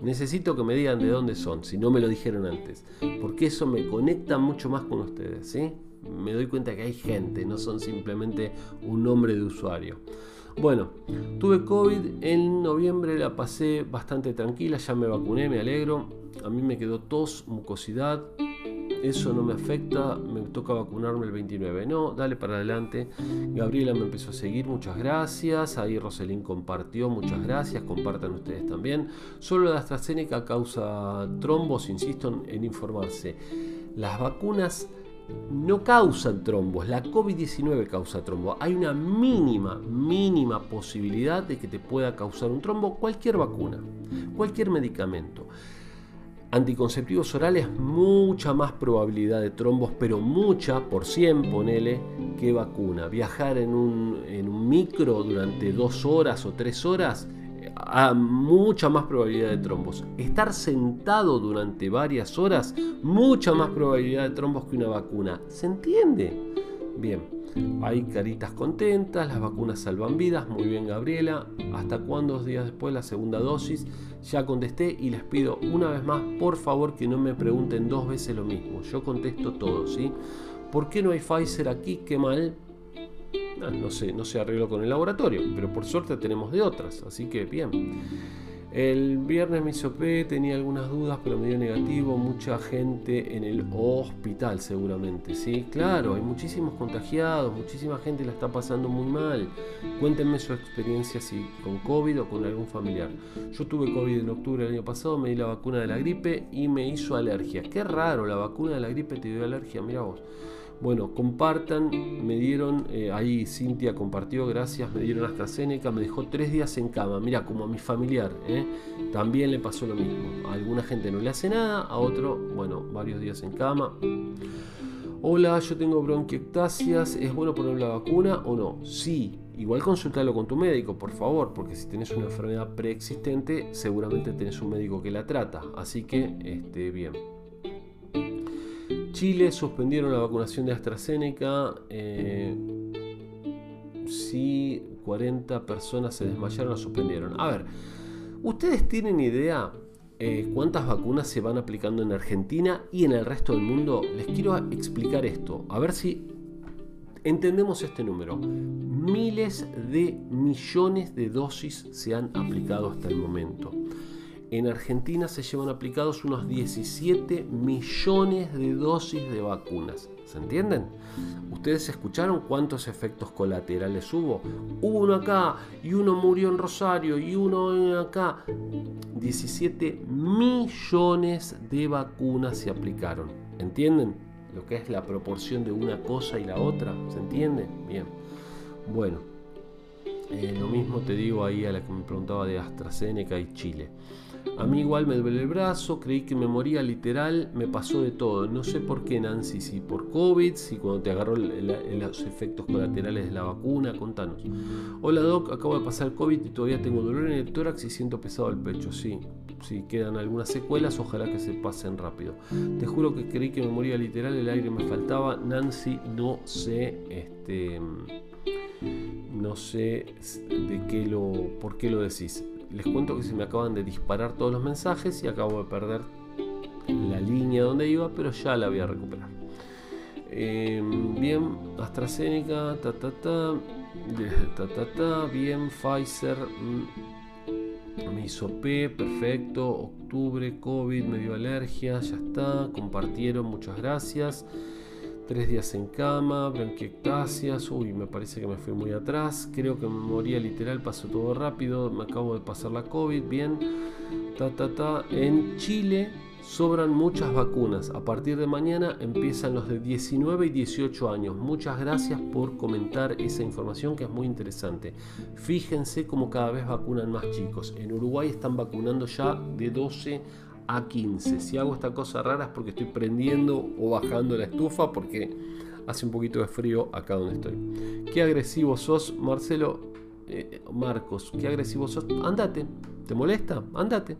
Necesito que me digan de dónde son, si no me lo dijeron antes, porque eso me conecta mucho más con ustedes, ¿sí? Me doy cuenta que hay gente, no son simplemente un nombre de usuario. Bueno, tuve COVID en noviembre, la pasé bastante tranquila, ya me vacuné, me alegro. A mí me quedó tos, mucosidad, eso no me afecta, me toca vacunarme el 29. No, dale para adelante. Gabriela me empezó a seguir, muchas gracias. Ahí Roselín compartió, muchas gracias. Compartan ustedes también. Solo la AstraZeneca causa trombos, insisto en informarse. Las vacunas no causan trombos, la COVID-19 causa trombos. Hay una mínima, mínima posibilidad de que te pueda causar un trombo cualquier vacuna, cualquier medicamento anticonceptivos orales, mucha más probabilidad de trombos, pero mucha, por 100, ponele, que vacuna. Viajar en un, en un micro durante dos horas o tres horas, a mucha más probabilidad de trombos. Estar sentado durante varias horas, mucha más probabilidad de trombos que una vacuna. ¿Se entiende? Bien, hay caritas contentas, las vacunas salvan vidas, muy bien Gabriela. ¿Hasta cuántos días después la segunda dosis? Ya contesté y les pido una vez más, por favor, que no me pregunten dos veces lo mismo. Yo contesto todo, ¿sí? ¿Por qué no hay Pfizer aquí? Qué mal. Ah, no sé, no se arregló con el laboratorio, pero por suerte tenemos de otras, así que bien. El viernes me hisopé, tenía algunas dudas, pero me dio negativo. Mucha gente en el hospital, seguramente. Sí, claro, hay muchísimos contagiados, muchísima gente la está pasando muy mal. Cuéntenme su experiencia si con COVID o con algún familiar. Yo tuve COVID en octubre del año pasado, me di la vacuna de la gripe y me hizo alergia. Qué raro, la vacuna de la gripe te dio alergia, mira vos. Bueno, compartan, me dieron, eh, ahí Cintia compartió, gracias, me dieron AstraZeneca, me dejó tres días en cama, mira, como a mi familiar, ¿eh? también le pasó lo mismo. A alguna gente no le hace nada, a otro, bueno, varios días en cama. Hola, yo tengo bronquiectasias, ¿es bueno poner la vacuna o no? Sí, igual consultalo con tu médico, por favor, porque si tienes una enfermedad preexistente, seguramente tenés un médico que la trata, así que, este, bien. Chile suspendieron la vacunación de AstraZeneca. Eh, si 40 personas se desmayaron, la suspendieron. A ver, ¿ustedes tienen idea eh, cuántas vacunas se van aplicando en Argentina y en el resto del mundo? Les quiero explicar esto, a ver si entendemos este número. Miles de millones de dosis se han aplicado hasta el momento en Argentina se llevan aplicados unos 17 millones de dosis de vacunas. ¿Se entienden? ¿Ustedes escucharon cuántos efectos colaterales hubo? Hubo uno acá y uno murió en Rosario y uno acá. 17 millones de vacunas se aplicaron. ¿Entienden? lo que es la proporción de una cosa y la otra. ¿Se entiende? Bien. Bueno, eh, lo mismo te digo ahí a la que me preguntaba de AstraZeneca y Chile. A mí igual me duele el brazo, creí que me moría literal, me pasó de todo. No sé por qué, Nancy, si por COVID, si cuando te agarró los efectos colaterales de la vacuna, contanos. Hola Doc, acabo de pasar COVID y todavía tengo dolor en el tórax y siento pesado el pecho. Sí, si quedan algunas secuelas, ojalá que se pasen rápido. Te juro que creí que me moría literal, el aire me faltaba. Nancy, no sé, este no sé de qué lo, por qué lo decís. Les cuento que se me acaban de disparar todos los mensajes y acabo de perder la línea donde iba, pero ya la voy a recuperar. Eh, bien, AstraZeneca, ta ta ta, ta ta ta, bien, Pfizer, mm, me hizo P, perfecto, octubre, COVID, me dio alergia, ya está, compartieron, muchas gracias. Tres días en cama, bronquiectasias, uy, me parece que me fui muy atrás, creo que me moría literal, pasó todo rápido, me acabo de pasar la COVID, bien, ta, ta, ta. En Chile sobran muchas vacunas, a partir de mañana empiezan los de 19 y 18 años. Muchas gracias por comentar esa información que es muy interesante. Fíjense cómo cada vez vacunan más chicos. En Uruguay están vacunando ya de 12 a 15. Si hago esta cosa rara es porque estoy prendiendo o bajando la estufa porque hace un poquito de frío acá donde estoy. Qué agresivo sos, Marcelo. Eh, Marcos, qué agresivo sos. Andate. ¿Te molesta? Andate.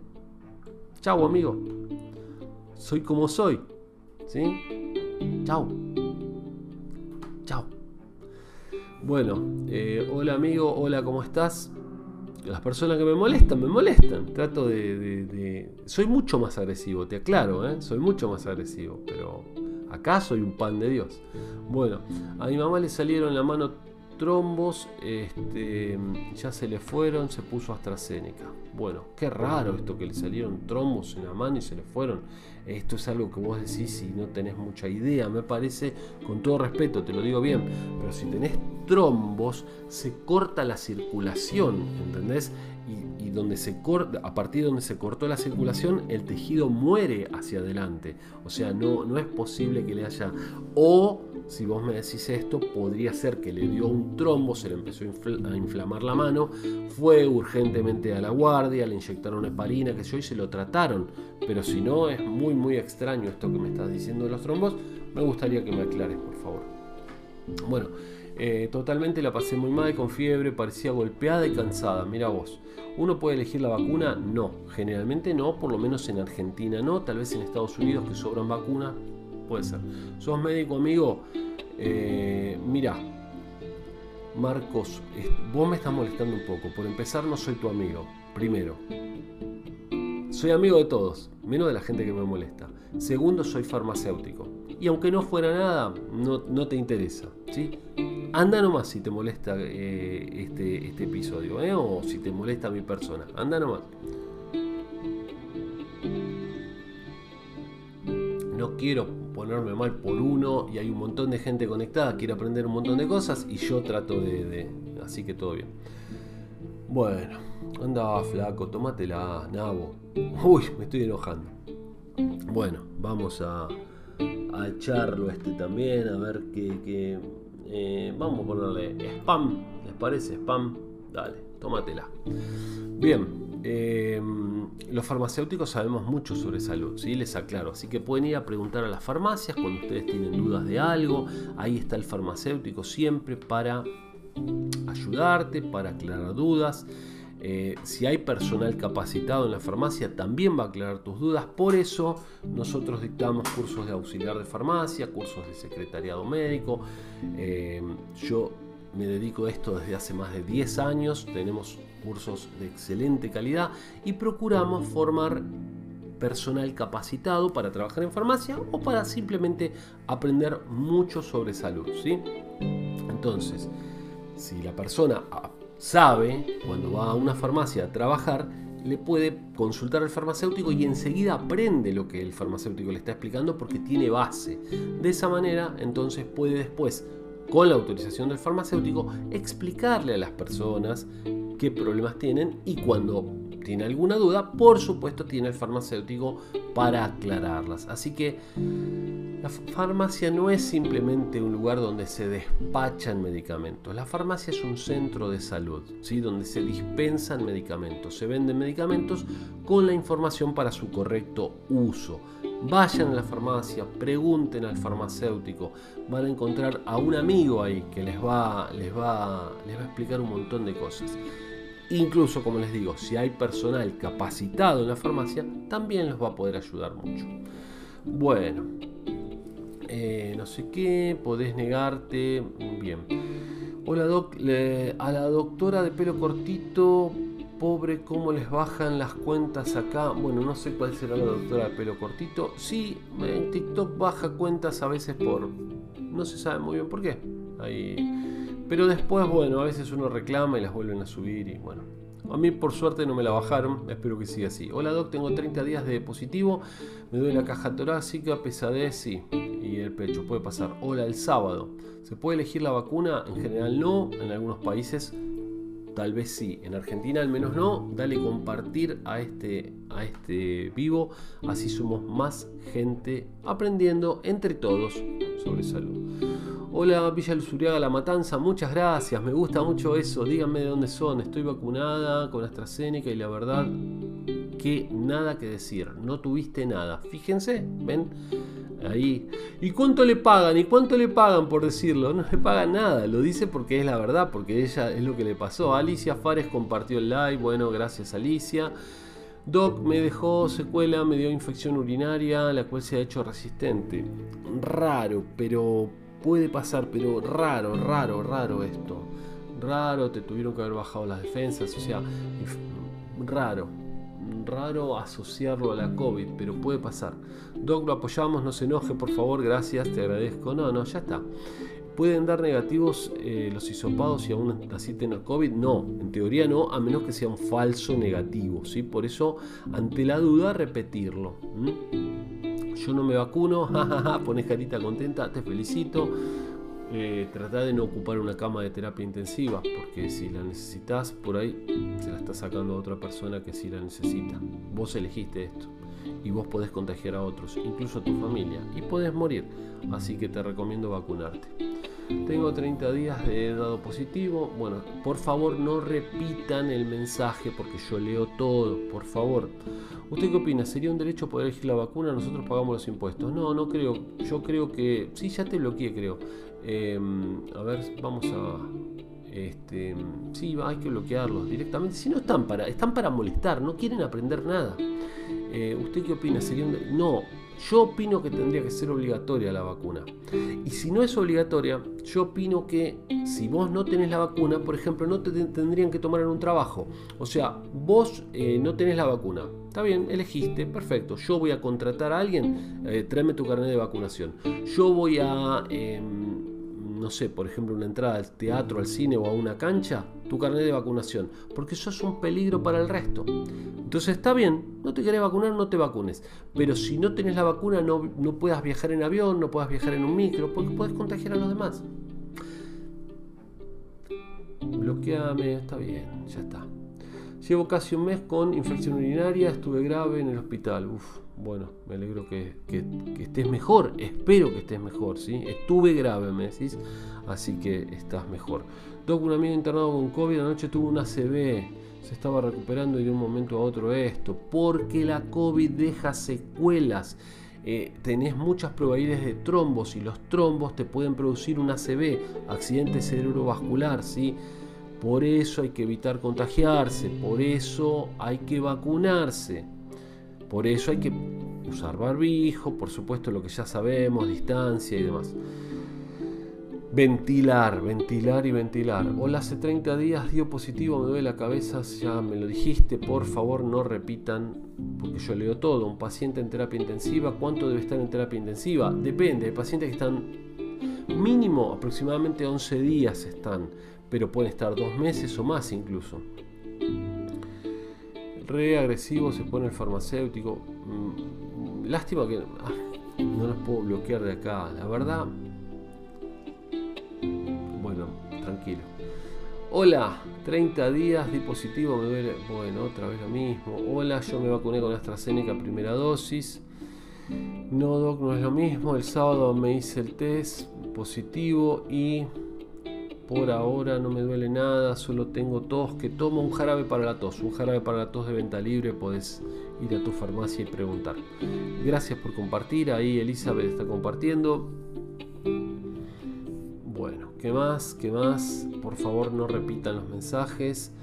Chau, amigo. Soy como soy. ¿Sí? Chau. Chau. Bueno, eh, hola amigo, hola, ¿cómo estás? Las personas que me molestan, me molestan. Trato de. Soy mucho más agresivo, te aclaro, ¿eh? soy mucho más agresivo, pero acá soy un pan de Dios. Bueno, a mi mamá le salieron la mano trombos, este, ya se le fueron, se puso AstraZeneca. Bueno, qué raro esto que le salieron trombos en la mano y se le fueron. Esto es algo que vos decís y no tenés mucha idea, me parece, con todo respeto, te lo digo bien, pero si tenés trombos, se corta la circulación, ¿entendés? Y, donde se corta, a partir de donde se cortó la circulación, el tejido muere hacia adelante. O sea, no, no es posible que le haya. O si vos me decís esto, podría ser que le dio un trombo, se le empezó a inflamar la mano, fue urgentemente a la guardia, le inyectaron heparina, que yo, y se lo trataron. Pero si no, es muy, muy extraño esto que me estás diciendo de los trombos. Me gustaría que me aclares, por favor. Bueno, eh, totalmente la pasé muy mal, con fiebre, parecía golpeada y cansada. Mira vos, ¿uno puede elegir la vacuna? No, generalmente no, por lo menos en Argentina no, tal vez en Estados Unidos que sobran vacunas, puede ser. ¿Sos médico, amigo? Eh, mira, Marcos, vos me estás molestando un poco. Por empezar, no soy tu amigo, primero. Soy amigo de todos, menos de la gente que me molesta. Segundo, soy farmacéutico. Y aunque no fuera nada, no, no te interesa. ¿sí? Anda nomás si te molesta eh, este, este, episodio, ¿eh? o si te molesta mi persona. Anda nomás. No quiero ponerme mal por uno y hay un montón de gente conectada, quiere aprender un montón de cosas y yo trato de... así que todo bien. Bueno, anda flaco, tómatela, nabo. Uy, me estoy enojando. Bueno, vamos a, echarlo este también, a ver qué... Eh, vamos a ponerle spam, ¿les parece? Spam, dale, tómatela. Bien, eh, los farmacéuticos sabemos mucho sobre salud, ¿sí? les aclaro. Así que pueden ir a preguntar a las farmacias cuando ustedes tienen dudas de algo. Ahí está el farmacéutico siempre para ayudarte, para aclarar dudas. Eh, si hay personal capacitado en la farmacia, también va a aclarar tus dudas. Por eso nosotros dictamos cursos de auxiliar de farmacia, cursos de secretariado médico. Eh, yo me dedico a esto desde hace más de 10 años. Tenemos cursos de excelente calidad y procuramos formar personal capacitado para trabajar en farmacia o para simplemente aprender mucho sobre salud. ¿sí? Entonces, si la persona sabe, cuando va a una farmacia a trabajar, le puede consultar al farmacéutico y enseguida aprende lo que el farmacéutico le está explicando porque tiene base. De esa manera, entonces puede después, con la autorización del farmacéutico, explicarle a las personas qué problemas tienen y cuando tiene alguna duda, por supuesto tiene el farmacéutico para aclararlas. Así que La farmacia no es simplemente un lugar donde se despachan medicamentos. La farmacia es un centro de salud, ¿sí? donde se dispensan medicamentos, se venden medicamentos con la información para su correcto uso. Vayan a la farmacia, pregunten al farmacéutico, van a encontrar a un amigo ahí que les va, les va, les va a explicar un montón de cosas. Incluso, como les digo, si hay personal capacitado en la farmacia, también los va a poder ayudar mucho. Bueno, eh, no sé qué, podés negarte. Bien. Hola, doc. a la doctora de pelo cortito, pobre, ¿cómo les bajan las cuentas acá? Bueno, no sé cuál será la doctora de pelo cortito. Sí, en TikTok baja cuentas a veces por. No se sabe muy bien por qué. Ahí pero después, bueno, a veces uno reclama y las vuelven a subir y bueno. A mí por suerte no me la bajaron, espero que siga así. Hola Doc, tengo 30 días de positivo, me duele la caja torácica, pesadez, sí, y el pecho, puede pasar. Hola, el sábado. ¿Se puede elegir la vacuna? En general no, en algunos países tal vez sí, en Argentina al menos no. Dale compartir a este, a este vivo, así somos más gente aprendiendo entre todos salud. Hola Villa Luzuriaga La Matanza, muchas gracias, me gusta mucho eso, díganme de dónde son, estoy vacunada con AstraZeneca y la verdad que nada que decir, no tuviste nada. Fíjense, ven, ahí. ¿Y cuánto le pagan? ¿Y cuánto le pagan por decirlo? No le pagan nada, lo dice porque es la verdad, porque ella es lo que le pasó. Alicia Fares compartió el live, bueno, gracias Alicia. Doc me dejó secuela, me dio infección urinaria, la cual se ha hecho resistente. Raro, pero puede pasar, pero raro, raro, raro esto. Raro, te tuvieron que haber bajado las defensas, o sea, raro. Raro asociarlo a la COVID, pero puede pasar. Doc, lo apoyamos, no se enoje, por favor, gracias, te agradezco. No, no, ya está. ¿Pueden dar negativos eh, los hisopados y aún así tener COVID? No, en teoría no, a menos que sea un falso negativo. ¿sí? Por eso, ante la duda, repetirlo yo no me vacuno, jajaja, pones carita contenta, te felicito. Eh, trata de no ocupar una cama de terapia intensiva, porque si la necesitas por ahí, se la está sacando a otra persona que sí la necesita. Vos elegiste esto y vos podés contagiar a otros, incluso a tu familia, y podés morir. Así que te recomiendo vacunarte. Tengo 30 días de dado positivo. Bueno, por favor no repitan el mensaje porque yo leo todo, por favor. ¿Usted qué opina? ¿Sería un derecho poder elegir la vacuna? Nosotros pagamos los impuestos. No, no creo. Yo creo que... Sí, ya te bloqueé, creo. Em, a ver, vamos a... Este, sí, hay que bloquearlos directamente. Si no están para, están para molestar, no quieren aprender nada. Eh, ¿Usted qué opina? ¿Sería no, yo opino que tendría que ser obligatoria la vacuna. Y si no es obligatoria, yo opino que si vos no tenés la vacuna, por ejemplo, no te tendrían que tomar en un trabajo. O sea, vos eh, no tenés la vacuna. Está bien, elegiste, perfecto. Yo voy a contratar a alguien, eh, tráeme tu carnet de vacunación. Yo voy a... Em, no sé, por ejemplo, una entrada al teatro, al cine o a una cancha, tu carnet de vacunación, porque eso es un peligro para el resto. Entonces está bien, no te querés vacunar, no te vacunes. Pero si no tenés la vacuna, no, no puedas viajar en avión, no puedas viajar en un micro, porque puedes contagiar a los demás. Bloqueame, está bien, ya está. Llevo casi un mes con infección urinaria, estuve grave en el hospital. Uf, bueno, me alegro que, estés mejor, espero que estés mejor, ¿sí? Estuve grave, me decís, así que estás mejor. Doc, un amigo internado con COVID, anoche tuvo una CB, se estaba recuperando y de un momento a otro esto, porque la COVID deja secuelas. Eh, tenés muchas probabilidades de trombos y los trombos te pueden producir una CB, accidente cerebrovascular, ¿sí? Por eso hay que evitar contagiarse, por eso hay que vacunarse. Por eso hay que usar barbijo, por supuesto lo que ya sabemos, distancia y demás. Ventilar, ventilar y ventilar. Hola, hace 30 días dio positivo, me duele la cabeza, ya me lo dijiste, por favor no repitan, porque yo leo todo. Un paciente en terapia intensiva, ¿cuánto debe estar en terapia intensiva? Depende, hay pacientes que están mínimo aproximadamente 11 días están, pero pueden estar dos meses o más incluso re agresivo se pone el farmacéutico. Mm, lástima que ah, no los puedo bloquear de acá. La verdad. Bueno, tranquilo. Hola, 30 días, dispositivo, me duele. Bueno, otra vez lo mismo. Hola, yo me vacuné con AstraZeneca primera dosis. No, Doc, no es lo mismo. El sábado me hice el test positivo y por ahora no me duele nada, solo tengo tos, que tomo un jarabe para la tos, un jarabe para la tos de venta libre, puedes ir a tu farmacia y preguntar. Gracias por compartir, ahí Elizabeth está compartiendo. Bueno, ¿qué más? ¿Qué más? Por favor no repitan los mensajes.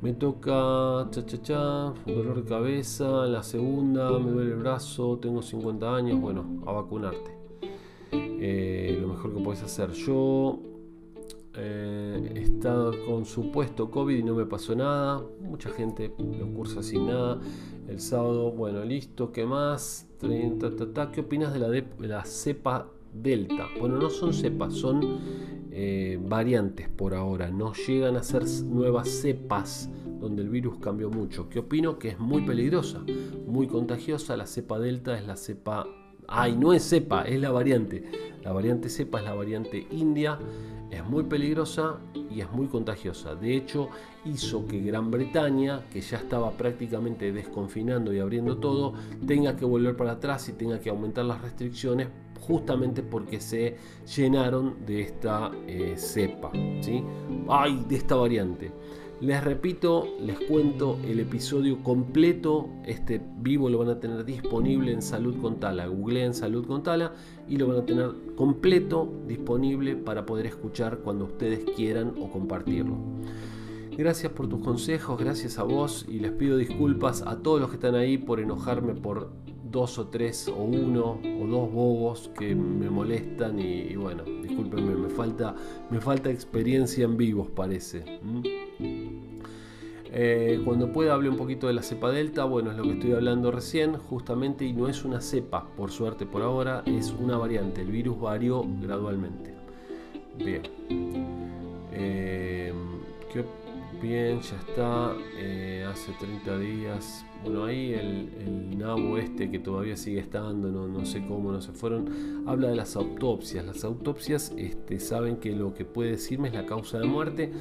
Me toca cha cha cha, dolor de cabeza, la segunda, me duele el brazo, tengo 50 años, bueno, a vacunarte. Eh, lo mejor que puedes hacer. Yo eh, he estado con supuesto COVID y no me pasó nada. Mucha gente lo cursa sin nada. El sábado, bueno, listo, ¿qué más? ¿Qué opinas de la, cepa Delta? Bueno, no son cepas, son eh, variantes por ahora. No llegan a ser nuevas cepas donde el virus cambió mucho. ¿Qué opino? Que es muy peligrosa, muy contagiosa. La cepa Delta es la cepa... Ay, no es cepa, es la variante. La variante cepa es la variante india es muy peligrosa y es muy contagiosa. De hecho, hizo que Gran Bretaña, que ya estaba prácticamente desconfinando y abriendo todo, tenga que volver para atrás y tenga que aumentar las restricciones justamente porque se llenaron de esta eh, cepa, ¿sí? ¡Ay! De esta variante. Les repito, les cuento el episodio completo. Este vivo lo van a tener disponible en Salud con Tala. en Salud con Tala y lo van a tener completo disponible para poder escuchar cuando ustedes quieran o compartirlo. Gracias por tus consejos, gracias a vos y les pido disculpas a todos los que están ahí por enojarme por dos o tres o uno o dos bobos que me molestan y, bueno, discúlpenme, me falta, me falta experiencia en vivos parece. Eh, cuando pueda hable un poquito de la cepa delta, bueno, es lo que estoy hablando recién, justamente, y no es una cepa, por suerte por ahora, es una variante, el virus varió gradualmente. Bien. Eh, bien, ya está, eh, hace 30 días, bueno, ahí el, el, nabo este que todavía sigue estando, no, no, sé cómo, no se fueron, habla de las autopsias. Las autopsias este, saben que lo que puede decirme es la causa de muerte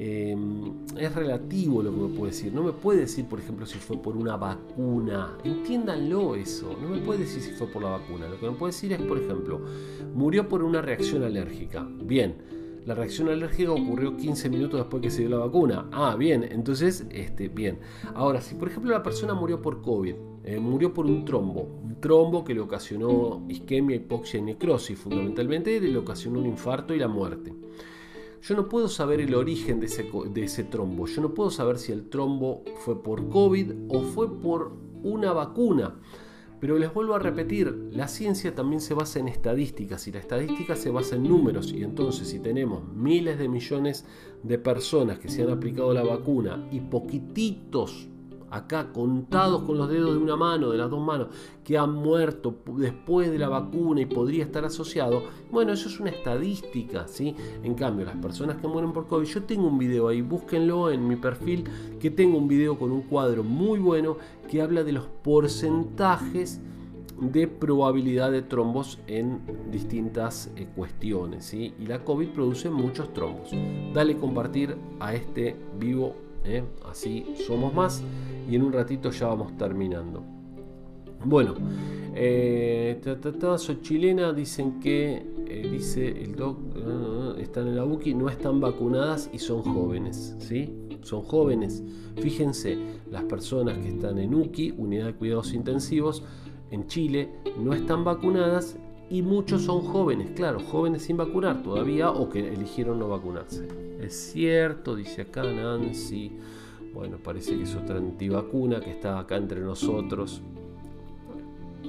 Em, es relativo lo que me puede decir. No me puede decir, por ejemplo, si fue por una vacuna. Entiéndanlo eso. No me puede decir si fue por la vacuna. Lo que me puede decir es, por ejemplo, murió por una reacción alérgica. Bien. La reacción alérgica ocurrió 15 minutos después que se dio la vacuna. Ah, bien, entonces, este, bien. Ahora, si por ejemplo la persona murió por COVID, eh, murió por un trombo, un trombo que le ocasionó isquemia, hipoxia y necrosis fundamentalmente, le ocasionó un infarto y la muerte. Yo no puedo saber el origen de ese, de ese trombo. Yo no puedo saber si el trombo fue por COVID o fue por una vacuna. Pero les vuelvo a repetir, la ciencia también se basa en estadísticas y la estadística se basa en números y entonces si tenemos miles de millones de personas que se han aplicado la vacuna y poquititos acá contados con los dedos de una mano, de las dos manos, que han muerto después de la vacuna y podría estar asociado, bueno, eso es una estadística, ¿sí? En cambio, las personas que mueren por COVID, yo tengo un video ahí, búsquenlo en mi perfil, que tengo un video con un cuadro muy bueno que habla de los porcentajes de probabilidad de trombos en distintas eh, cuestiones. ¿sí? Y la COVID produce muchos trombos. Dale compartir a este vivo ¿eh? así somos más y en un ratito ya vamos terminando. Bueno, eh, soy chilena, dicen que, eh, dice el doc, están en la UKI, no están vacunadas y son jóvenes, ¿sí? Son jóvenes. Fíjense, las personas que están en UKI, Unidad de Cuidados Intensivos, en Chile, no están vacunadas y muchos son jóvenes, claro, jóvenes sin vacunar todavía o que eligieron no vacunarse. Es cierto, dice acá Nancy. Bueno, parece que es otra antivacuna que está acá entre nosotros.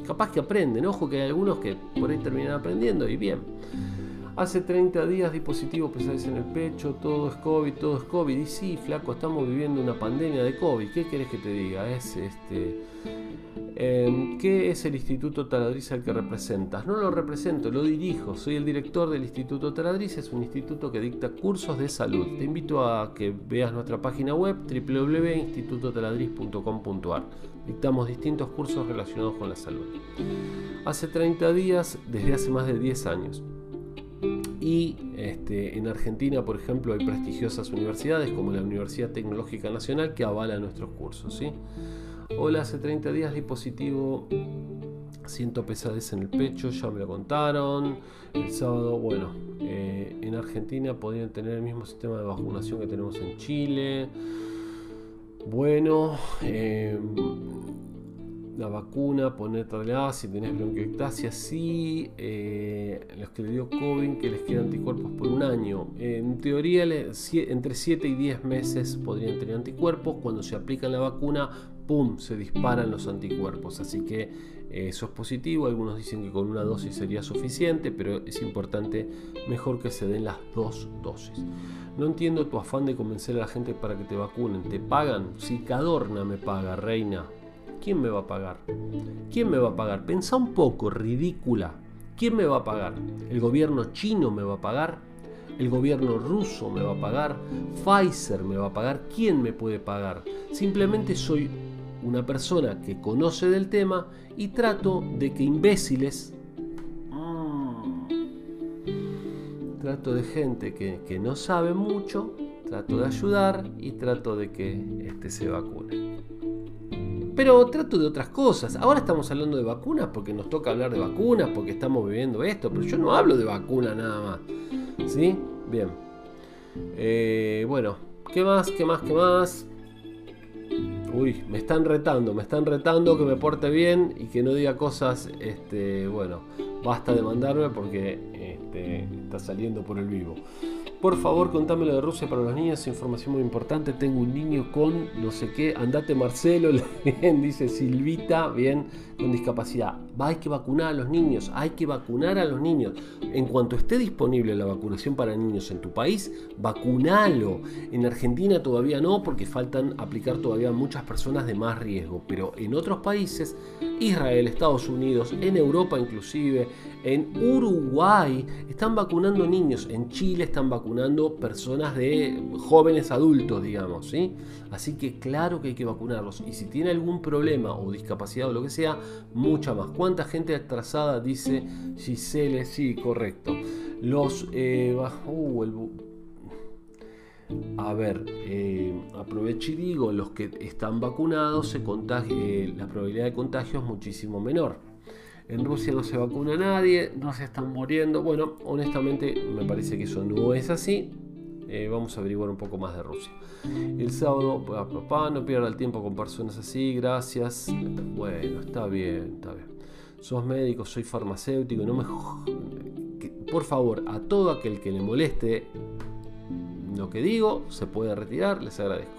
Capaz que aprenden, ojo que hay algunos que por ahí terminan aprendiendo y bien. Hace 30 días dispositivos pesados en el pecho, todo es COVID, todo es COVID. Y sí, flaco, estamos viviendo una pandemia de COVID. ¿Qué querés que te diga? Es este Em, ¿Qué es el Instituto Taladriz al que representas? No lo represento, lo dirijo. Soy el director del Instituto Taladriz, es un instituto que dicta cursos de salud. Te invito a que veas nuestra página web www.institutotaladriz.com.ar. Dictamos distintos cursos relacionados con la salud. Hace 30 días, desde hace más de 10 años. Y este, en Argentina, por ejemplo, hay prestigiosas universidades como la Universidad Tecnológica Nacional que avala nuestros cursos. ¿sí? Hola, hace 30 días dispositivo Siento pesadez en el pecho, ya me lo contaron. El sábado, bueno, eh, en Argentina podrían tener el mismo sistema de vacunación que tenemos en Chile. Bueno, em, la vacuna, ponértela si tenés bronquiectasia, sí. Eh, los que le dio COVID, que les quedan anticuerpos por un año. En teoría, entre 7 y 10 meses podrían tener anticuerpos. Cuando se aplica la vacuna, ¡pum! se disparan los anticuerpos. Así que eh, eso es positivo. Algunos dicen que con una dosis sería suficiente, pero es importante, mejor que se den las dos dosis. No entiendo tu afán de convencer a la gente para que te vacunen. ¿Te pagan? Si Cadorna me paga, reina. ¿Quién me va a pagar? ¿Quién me va a pagar? Pensá un poco, ridícula. ¿Quién me va a pagar? ¿El gobierno chino me va a pagar? ¿El gobierno ruso me va a pagar? ¿Pfizer me va a pagar? ¿Quién me puede pagar? Simplemente soy una persona que conoce del tema y trato de que imbéciles... Mm, trato de gente que, que no sabe mucho, trato de ayudar y trato de que este se vacune. Pero trato de otras cosas. Ahora estamos hablando de vacunas porque nos toca hablar de vacunas, porque estamos viviendo esto, pero yo no hablo de vacunas nada más. ¿Sí? Bien. Eh, bueno, ¿qué más? ¿Qué más? ¿Qué más? Uy, me están retando, me están retando que me porte bien y que no diga cosas, este, bueno, basta de mandarme porque este, está saliendo por el vivo. Por favor, contame lo de Rusia para los niños, información muy importante. Tengo un niño con no sé qué, andate Marcelo, bien, dice Silvita, bien, con discapacidad. Hay que vacunar a los niños, hay que vacunar a los niños. En cuanto esté disponible la vacunación para niños en tu país, vacunalo. En Argentina todavía no, porque faltan aplicar todavía muchas personas de más riesgo. Pero en otros países, Israel, Estados Unidos, en Europa inclusive, en Uruguay, están vacunando niños. En Chile están vacunando personas de jóvenes adultos, digamos, ¿sí? Así que claro que hay que vacunarlos. Y si tiene algún problema o discapacidad o lo que sea, mucha más. ¿Cuánta gente atrasada dice Gisele? Sí, correcto. Los... Eh, uh, a ver, eh, aprovecho y digo, los que están vacunados, se eh, la probabilidad de contagio es muchísimo menor. En Rusia no se vacuna nadie, no se están muriendo. Bueno, honestamente me parece que eso no es así. Eh, vamos a averiguar un poco más de Rusia. El sábado, papá, no pierda el tiempo con personas así, gracias. Bueno, está bien, está bien. Sos médico, soy farmacéutico, no me... Por favor, a todo aquel que le moleste lo que digo, se puede retirar, les agradezco.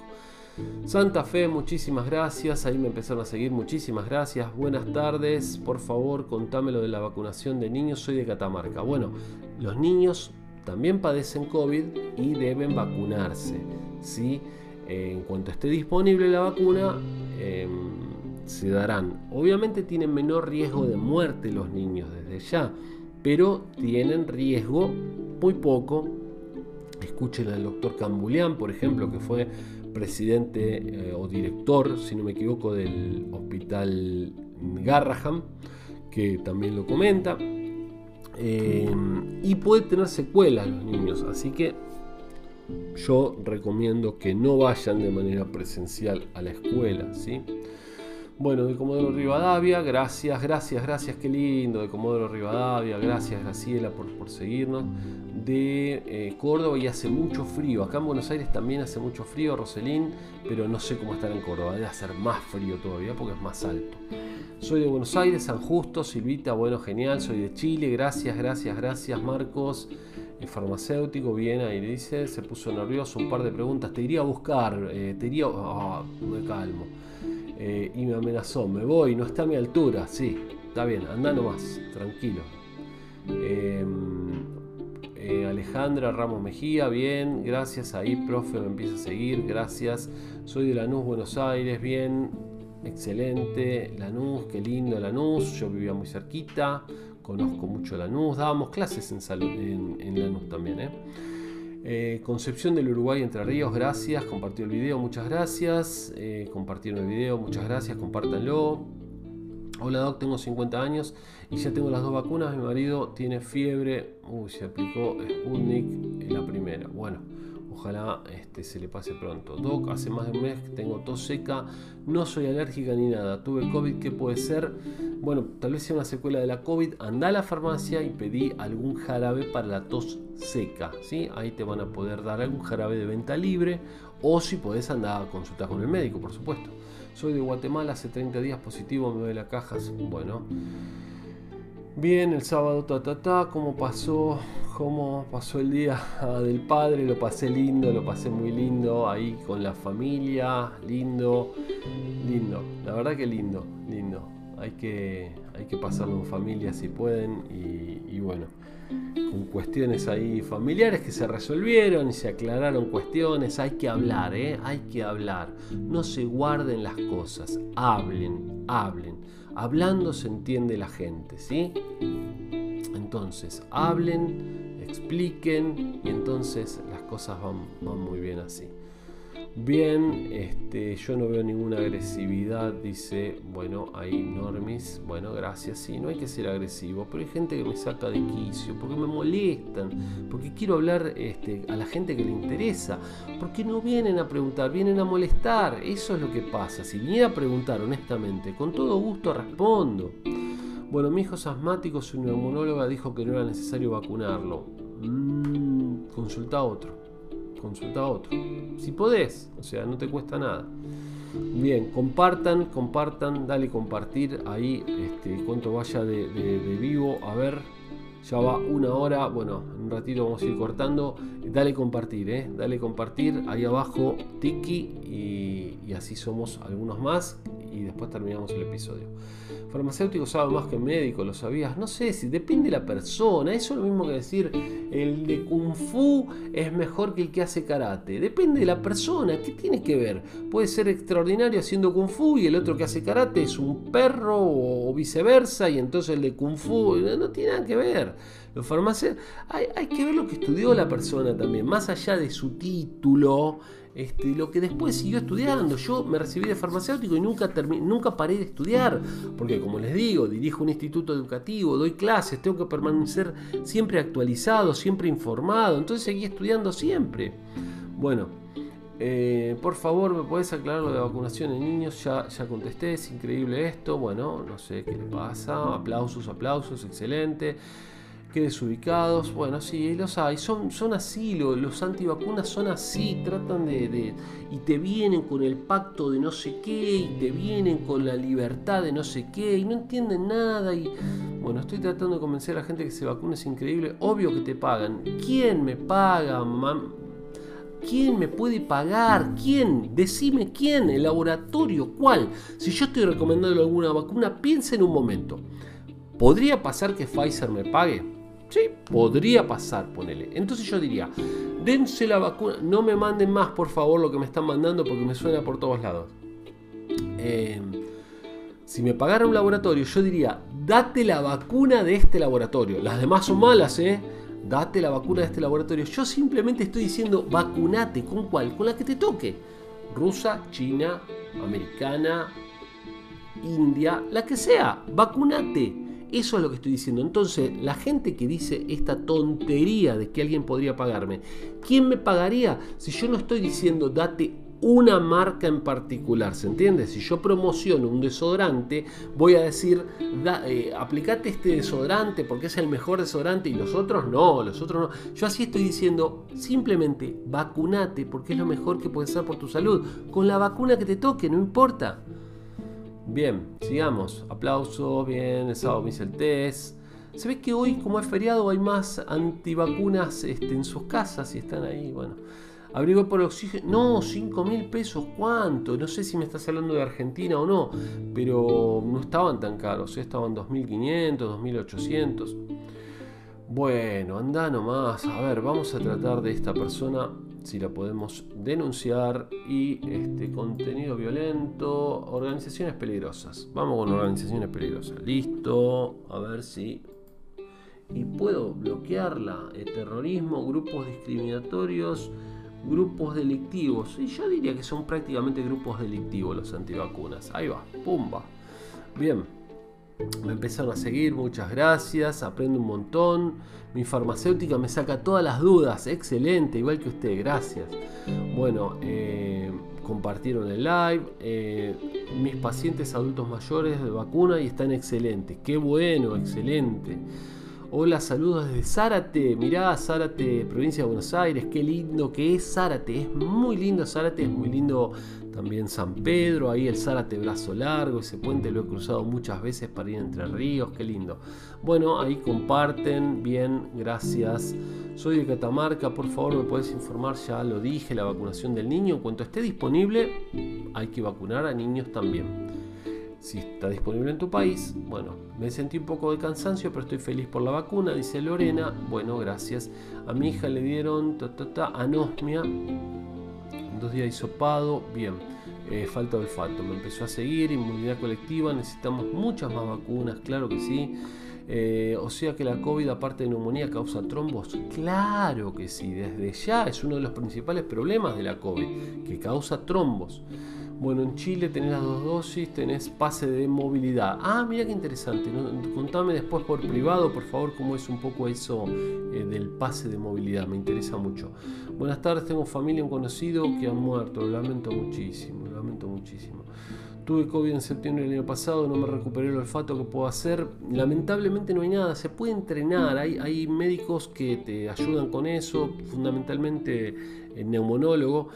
Santa Fe, muchísimas gracias. Ahí me empezaron a seguir, muchísimas gracias. Buenas tardes. Por favor, contame lo de la vacunación de niños. Soy de Catamarca. Bueno, los niños también padecen COVID y deben vacunarse. ¿sí? Eh, en cuanto esté disponible la vacuna, em, se darán. Obviamente tienen menor riesgo de muerte los niños desde ya, pero tienen riesgo muy poco. Escuchen al doctor Cambulián, por ejemplo, que fue presidente eh, o director, si no me equivoco, del hospital Garraham, que también lo comenta. Eh, y puede tener secuelas los niños, así que yo recomiendo que no vayan de manera presencial a la escuela, ¿sí? Bueno, de Comodoro Rivadavia, gracias, gracias, gracias, qué lindo, de Comodoro Rivadavia, gracias Graciela por, por seguirnos. De eh, Córdoba y hace mucho frío, acá en Buenos Aires también hace mucho frío, Roselín, pero no sé cómo estar en Córdoba, debe hacer más frío todavía porque es más alto. Soy de Buenos Aires, San Justo, Silvita, bueno, genial, soy de Chile, gracias, gracias, gracias Marcos. El farmacéutico, bien, ahí dice, se puso nervioso, un par de preguntas, te iría a buscar, eh, te iría... Ah, me calmo. Eh, y me amenazó, me voy, no está a mi altura, sí, está bien, anda nomás, tranquilo. Em, eh, Alejandra Ramos Mejía, bien, gracias, ahí profe me empieza a seguir, gracias. Soy de Lanús, Buenos Aires, bien, excelente. Lanús, qué lindo Lanús, yo vivía muy cerquita, conozco mucho Lanús, dábamos clases en, en Lanús también, ¿eh? Eh, Concepción del Uruguay Entre Ríos, gracias. Compartió el video, muchas gracias. Eh, compartieron el video, muchas gracias. Compártanlo. Hola Doc, tengo 50 años y ya tengo las dos vacunas. Mi marido tiene fiebre. Uy, se aplicó Sputnik en la primera. Bueno, Ojalá este, se le pase pronto. Doc, hace más de un mes que tengo tos seca, no soy alérgica ni nada. Tuve COVID, ¿qué puede ser? Bueno, tal vez sea una secuela de la COVID. Anda a la farmacia y pedí algún jarabe para la tos seca. ¿sí? Ahí te van a poder dar algún jarabe de venta libre o si podés andar a consultar con el médico, por supuesto. Soy de Guatemala, hace 30 días positivo, me doy la caja. Bueno. Bien, el sábado, ta, ta, ta, cómo pasó, cómo pasó el día del padre, lo pasé lindo, lo pasé muy lindo, ahí con la familia, lindo, lindo, la verdad que lindo, lindo. Hay que, hay que pasarlo en familia si pueden y, y bueno, con cuestiones ahí familiares que se resolvieron y se aclararon cuestiones, hay que hablar, ¿eh? hay que hablar, no se guarden las cosas, hablen, hablen Hablando se entiende la gente, ¿sí? Entonces, hablen, expliquen y entonces las cosas van, muy bien así. Bien, este, yo no veo ninguna agresividad, dice, bueno, hay normis, bueno, gracias, sí, no hay que ser agresivo, pero hay gente que me saca de quicio, porque me molestan, porque quiero hablar este, a la gente que le interesa, porque no vienen a preguntar, vienen a molestar, eso es lo que pasa, si viene a preguntar honestamente, con todo gusto respondo. Bueno, mi hijo es asmático, su neumonóloga dijo que no era necesario vacunarlo. Mm, consulta a otro consulta a otro. Si podés, o sea, no te cuesta nada. Bien, compartan, compartan, dale compartir ahí este, cuánto vaya de, vivo. A ver, ya va una hora. Bueno, en un ratito vamos a ir cortando. Dale compartir, eh. Dale compartir. Ahí abajo, Tiki. Y así somos algunos más. Y después terminamos el episodio. Farmacéutico sabe más que médico, ¿lo sabías? No sé, si depende de la persona. Eso es lo mismo que decir, el de Kung Fu es mejor que el que hace karate. Depende de la persona. ¿Qué tiene que ver? Puede ser extraordinario haciendo Kung Fu y el otro que hace karate es un perro o viceversa y entonces el de Kung Fu no, tiene nada que ver. Los farmacéuticos, hay que ver lo que estudió la persona también, más allá de su título este, lo que después siguió estudiando. Yo me recibí de farmacéutico y nunca, nunca paré de estudiar, porque como les digo, dirijo un instituto educativo, doy clases, tengo que permanecer siempre actualizado, siempre informado, entonces seguí estudiando siempre. Bueno, eh, por favor, ¿me puedes aclarar lo de vacunación en niños? Ya, ya contesté, es increíble esto. Bueno, no sé qué le pasa. Aplausos, aplausos, excelente que desubicados. Bueno, sí, los hay. Son, son así, los, antivacunas son así. Tratan de, Y te vienen con el pacto de no sé qué. Y te vienen con la libertad de no sé qué. Y no entienden nada. Y bueno, estoy tratando de convencer a la gente que se vacune. Es increíble. Obvio que te pagan. ¿Quién me paga, ¿Quién me puede pagar? ¿Quién? Decime quién. ¿El laboratorio? ¿Cuál? Si yo estoy recomendando alguna vacuna, piensa en un momento. ¿Podría pasar que Pfizer me pague? Sí, podría pasar, ponele. Entonces yo diría, dense la vacuna, no me manden más por favor lo que me están mandando porque me suena por todos lados. Em, si me pagara un laboratorio, yo diría, date la vacuna de este laboratorio. Las demás son malas, ¿eh? Date la vacuna de este laboratorio. Yo simplemente estoy diciendo, vacunate. ¿Con cuál? Con la que te toque. Rusa, China, americana, India, la que sea. Vacunate. Eso es lo que estoy diciendo. Entonces, la gente que dice esta tontería de que alguien podría pagarme, ¿quién me pagaría si yo no estoy diciendo date una marca en particular, ¿se entiende? Si yo promociono un desodorante, voy a decir, eh, aplicate este desodorante porque es el mejor desodorante y los otros no, los otros no. Yo así estoy diciendo, simplemente vacunate porque es lo mejor que puedes hacer por tu salud. Con la vacuna que te toque, no importa. Bien, sigamos. Aplausos, bien, el sábado me hice el test. Se ve que hoy, como es feriado, hay más antivacunas este, en sus casas y están ahí, bueno. Abrigo por oxígeno. No, 5 mil pesos, ¿cuánto? No sé si me estás hablando de Argentina o no, pero no estaban tan caros, ¿eh? estaban 2.500, 2.800. Bueno, anda nomás. A ver, vamos a tratar de esta persona si la podemos denunciar y este contenido violento, organizaciones peligrosas. Vamos con organizaciones peligrosas. Listo, a ver si y puedo bloquearla. El terrorismo, grupos discriminatorios, grupos delictivos. Y yo diría que son prácticamente grupos delictivos los antivacunas. Ahí va, pumba. Bien. Me empezaron a seguir, muchas gracias, aprendo un montón. Mi farmacéutica me saca todas las dudas, excelente, igual que usted, gracias. Bueno, eh, compartieron el live. Eh, mis pacientes adultos mayores de vacuna y están excelentes. Qué bueno, excelente. Hola, saludos desde Zárate. Mirá, Zárate, provincia de Buenos Aires. Qué lindo que es Zárate. Es muy lindo Zárate, es muy lindo también San Pedro. Ahí el Zárate Brazo Largo. Ese puente lo he cruzado muchas veces para ir entre ríos. Qué lindo. Bueno, ahí comparten. Bien, gracias. Soy de Catamarca. Por favor, me puedes informar. Ya lo dije, la vacunación del niño. En cuanto esté disponible, hay que vacunar a niños también si está disponible en tu país. Bueno, me sentí un poco de cansancio, pero estoy feliz por la vacuna, dice Lorena. Bueno, gracias. A mi hija le dieron ta, anosmia, dos días hisopado, bien. Eh, falta de olfato, me empezó a seguir, inmunidad colectiva, necesitamos muchas más vacunas, claro que sí. Eh, o sea que la COVID, aparte de neumonía, causa trombos. Claro que sí, desde ya es uno de los principales problemas de la COVID, que causa trombos. Bueno, en Chile tenés las dos dosis, tenés pase de movilidad. Ah, mira qué interesante. Contame después por privado, por favor, cómo es un poco eso eh, del pase de movilidad. Me interesa mucho. Buenas tardes, tengo familia, un conocido que ha muerto. Lo lamento muchísimo, lo lamento muchísimo. Tuve COVID en septiembre del año pasado, no me recuperé el olfato que puedo hacer. Lamentablemente no hay nada, se puede entrenar, hay, hay médicos que te ayudan con eso, fundamentalmente el neumonólogo.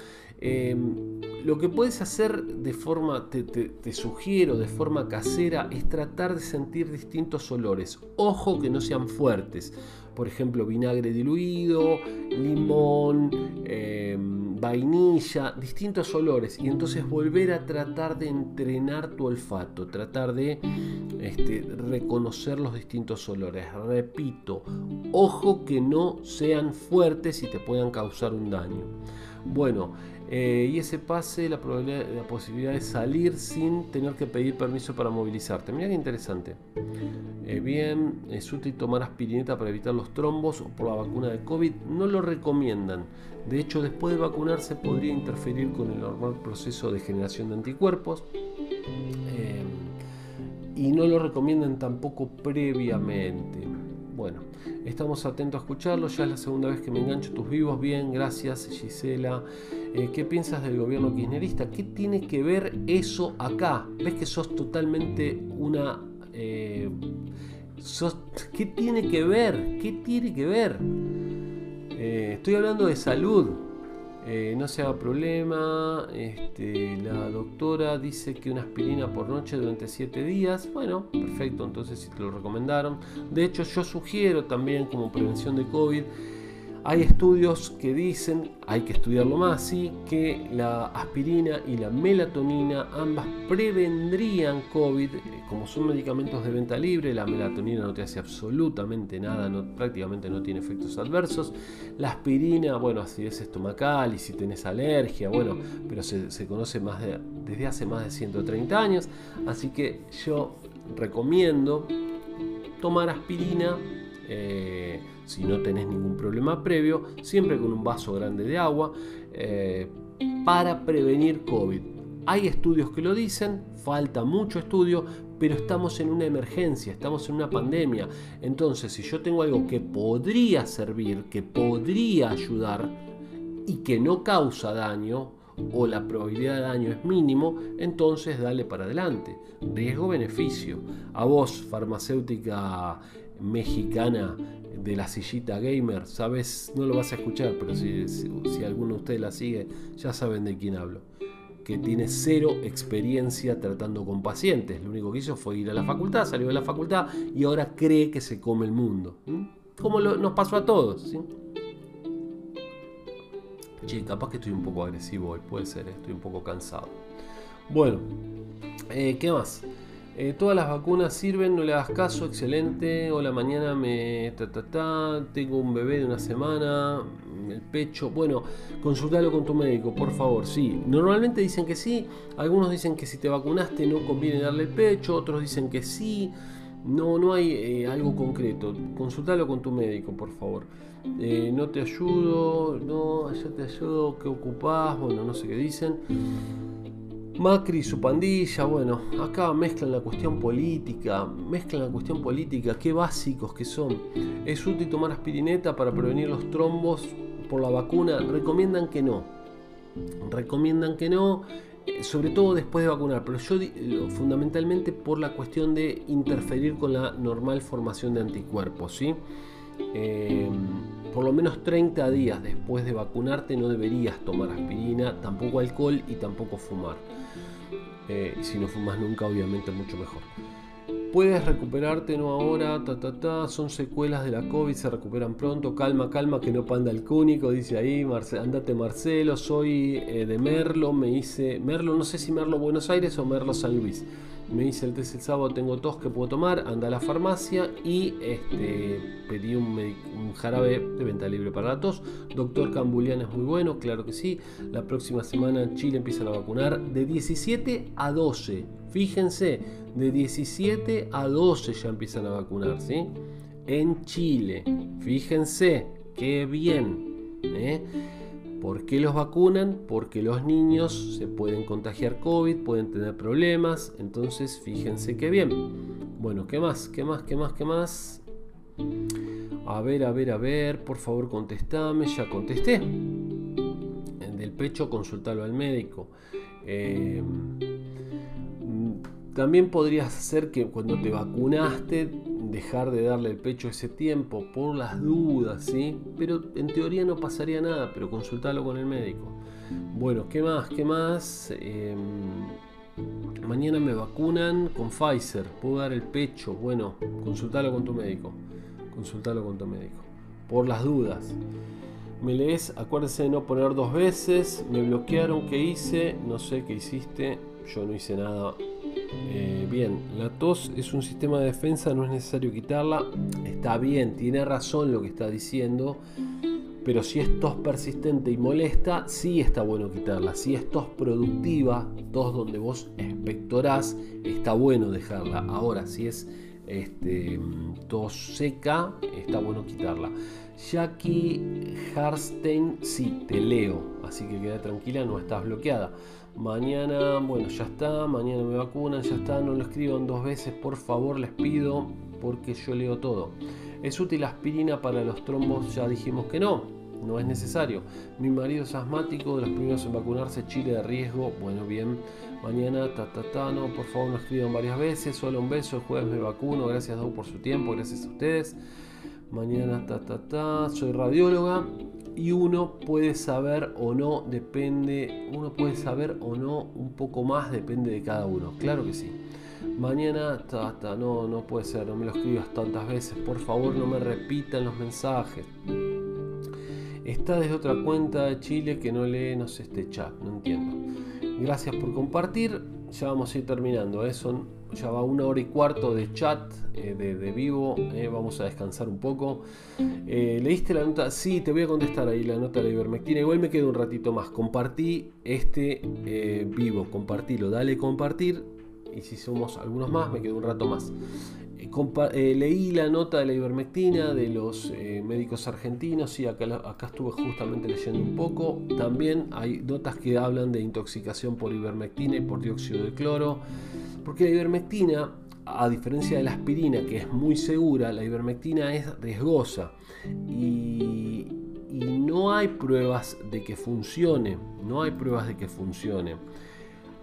Em, lo que puedes hacer de forma, te, sugiero, de forma casera, es tratar de sentir distintos olores. Ojo que no sean fuertes. Por ejemplo, vinagre diluido, limón, em, vainilla, distintos olores. Y entonces volver a tratar de entrenar tu olfato, tratar de este, reconocer los distintos olores. Repito, ojo que no sean fuertes y te puedan causar un daño. Bueno, eh, y ese pase, la, posibilidad de salir sin tener que pedir permiso para movilizarte. Mira qué interesante. Eh, bien, es útil tomar aspirineta para evitar los trombos o por la vacuna de COVID. No lo recomiendan. De hecho, después de vacunarse podría interferir con el normal proceso de generación de anticuerpos. Eh, y no lo recomiendan tampoco previamente. Bueno, estamos atentos a escucharlo. Ya es la segunda vez que me engancho tus vivos. Bien, gracias Gisela. Eh, ¿Qué piensas del gobierno kirchnerista? ¿Qué tiene que ver eso acá? ¿Ves que sos totalmente una... Eh, ¿Qué tiene que ver? ¿Qué tiene que ver? Eh, estoy hablando de salud. No se haga problema. Este, la doctora dice que una aspirina por noche durante 7 días. Bueno, perfecto. Entonces si te lo recomendaron. De hecho, yo sugiero también como prevención de COVID hay estudios que dicen, hay que estudiarlo más, sí, que la aspirina y la melatonina ambas prevendrían COVID, como son medicamentos de venta libre, la melatonina no te hace absolutamente nada, prácticamente no tiene efectos adversos. La aspirina, bueno, acidez estomacal y si tenés alergia, bueno, pero se, conoce más desde hace más de 130 años, así que yo recomiendo tomar aspirina. Eh, si no tenés ningún problema previo, siempre con un vaso grande de agua, eh, para prevenir COVID. Hay estudios que lo dicen, falta mucho estudio, pero estamos en una emergencia, estamos en una pandemia. Entonces, si yo tengo algo que podría servir, que podría ayudar y que no causa daño, o la probabilidad de daño es mínimo, entonces dale para adelante. Riesgo-beneficio. A vos, farmacéutica mexicana de la sillita gamer, sabes, no lo vas a escuchar, pero si, si, alguno de ustedes la sigue, ya saben de quién hablo. Que tiene cero experiencia tratando con pacientes. Lo único que hizo fue ir a la facultad, salió de la facultad y ahora cree que se come el mundo. Como nos pasó a todos. ¿sí? Che, capaz que estoy un poco agresivo hoy, puede ser, ¿eh? estoy un poco cansado. Bueno, eh, ¿qué más? Eh, todas las vacunas sirven, no le hagas caso, excelente. Hola, mañana me. Ta, tengo un bebé de una semana, el pecho. Bueno, consultalo con tu médico, por favor. Sí, normalmente dicen que sí. Algunos dicen que si te vacunaste no conviene darle el pecho, otros dicen que sí. No, no hay eh, algo concreto. Consultalo con tu médico, por favor. Eh, no te ayudo, no, yo te ayudo, ¿qué ocupás? Bueno, no sé qué dicen. Macri y su pandilla, bueno, acá mezclan la cuestión política, mezclan la cuestión política, qué básicos que son. ¿Es útil tomar aspirineta para prevenir los trombos por la vacuna? Recomiendan que no. Recomiendan que no, eh, sobre todo después de vacunar, pero yo fundamentalmente por la cuestión de interferir con la normal formación de anticuerpos, ¿sí? Eh, por lo menos 30 días después de vacunarte no deberías tomar aspirina, tampoco alcohol y tampoco fumar. Eh, y si no fumas nunca, obviamente mucho mejor. Puedes recuperarte, no ahora, ta ta ta, son secuelas de la COVID, se recuperan pronto, calma, calma, que no panda el cúnico, dice ahí, andate Marcelo, soy eh, de Merlo, me hice, Merlo, no sé si Merlo Buenos Aires o Merlo San Luis me hice el test el sábado, tengo tos que puedo tomar, anda a la farmacia y este, pedí un, jarabe de venta libre para la tos. Doctor Cambulian es muy bueno, claro que sí. La próxima semana en Chile empiezan a vacunar de 17 a 12. Fíjense, de 17 a 12 ya empiezan a vacunar, ¿sí? En Chile. Fíjense, qué bien. ¿eh? ¿Por qué los vacunan? Porque los niños se pueden contagiar COVID, pueden tener problemas, entonces fíjense qué bien. Bueno, ¿qué más? ¿Qué más? ¿Qué más? ¿Qué más? A ver, a ver, a ver, por favor contestame, ya contesté. Del pecho, consultarlo al médico. Eh, también podría ser que cuando te vacunaste dejar de darle el pecho ese tiempo por las dudas, ¿sí? Pero en teoría no pasaría nada, pero consultalo con el médico. Bueno, ¿qué más? ¿Qué más? Em, mañana me vacunan con Pfizer, puedo dar el pecho. Bueno, consultalo con tu médico. Consultalo con tu médico. Por las dudas. Me lees, acuérdese de no poner dos veces. Me bloquearon, ¿qué hice? No sé qué hiciste. Yo no hice nada eh, bien, la tos es un sistema de defensa, no es necesario quitarla. Está bien, tiene razón lo que está diciendo. Pero si es tos persistente y molesta, sí está bueno quitarla. Si es tos productiva, tos donde vos expectorás, está bueno dejarla. Ahora, si es este, tos seca, está bueno quitarla. Jackie Harstein, sí, te leo, así que queda tranquila, no estás bloqueada. Mañana, bueno, ya está, mañana me vacunan, ya está, no lo escriban dos veces, por favor, les pido, porque yo leo todo. ¿Es útil aspirina para los trombos? Ya dijimos que no, no es necesario. Mi marido es asmático, de los primeros en vacunarse, Chile de riesgo. Bueno, bien, mañana, ta, no, por favor, no escriban varias veces, solo un beso, el jueves me vacuno, gracias Doug por su tiempo, gracias a ustedes. Mañana, ta, soy radióloga y uno puede saber o no, depende, uno puede saber o no un poco más, depende de cada uno, claro que sí. Mañana, ta, no, no puede ser, no me lo escribas tantas veces, por favor no me repitan los mensajes. Está desde otra cuenta de Chile que no lee, no sé, este chat, no entiendo. Gracias por compartir, ya vamos a ir terminando, ¿eh? son ya va una hora y cuarto de chat eh, de, vivo, eh, vamos a descansar un poco. Eh, ¿Leíste la nota? Sí, te voy a contestar ahí la nota de la ivermectina. Igual me quedo un ratito más. Compartí este vivo, compartilo, dale compartir. Y si somos algunos más, me quedo un rato más. leí la nota de la ivermectina de los médicos argentinos, y acá, acá estuve justamente leyendo un poco. También hay notas que hablan de intoxicación por ivermectina y por dióxido de cloro. Porque la ivermectina, a diferencia de la aspirina, que es muy segura, la ivermectina es riesgosa. Y, no hay pruebas de que funcione. No hay pruebas de que funcione.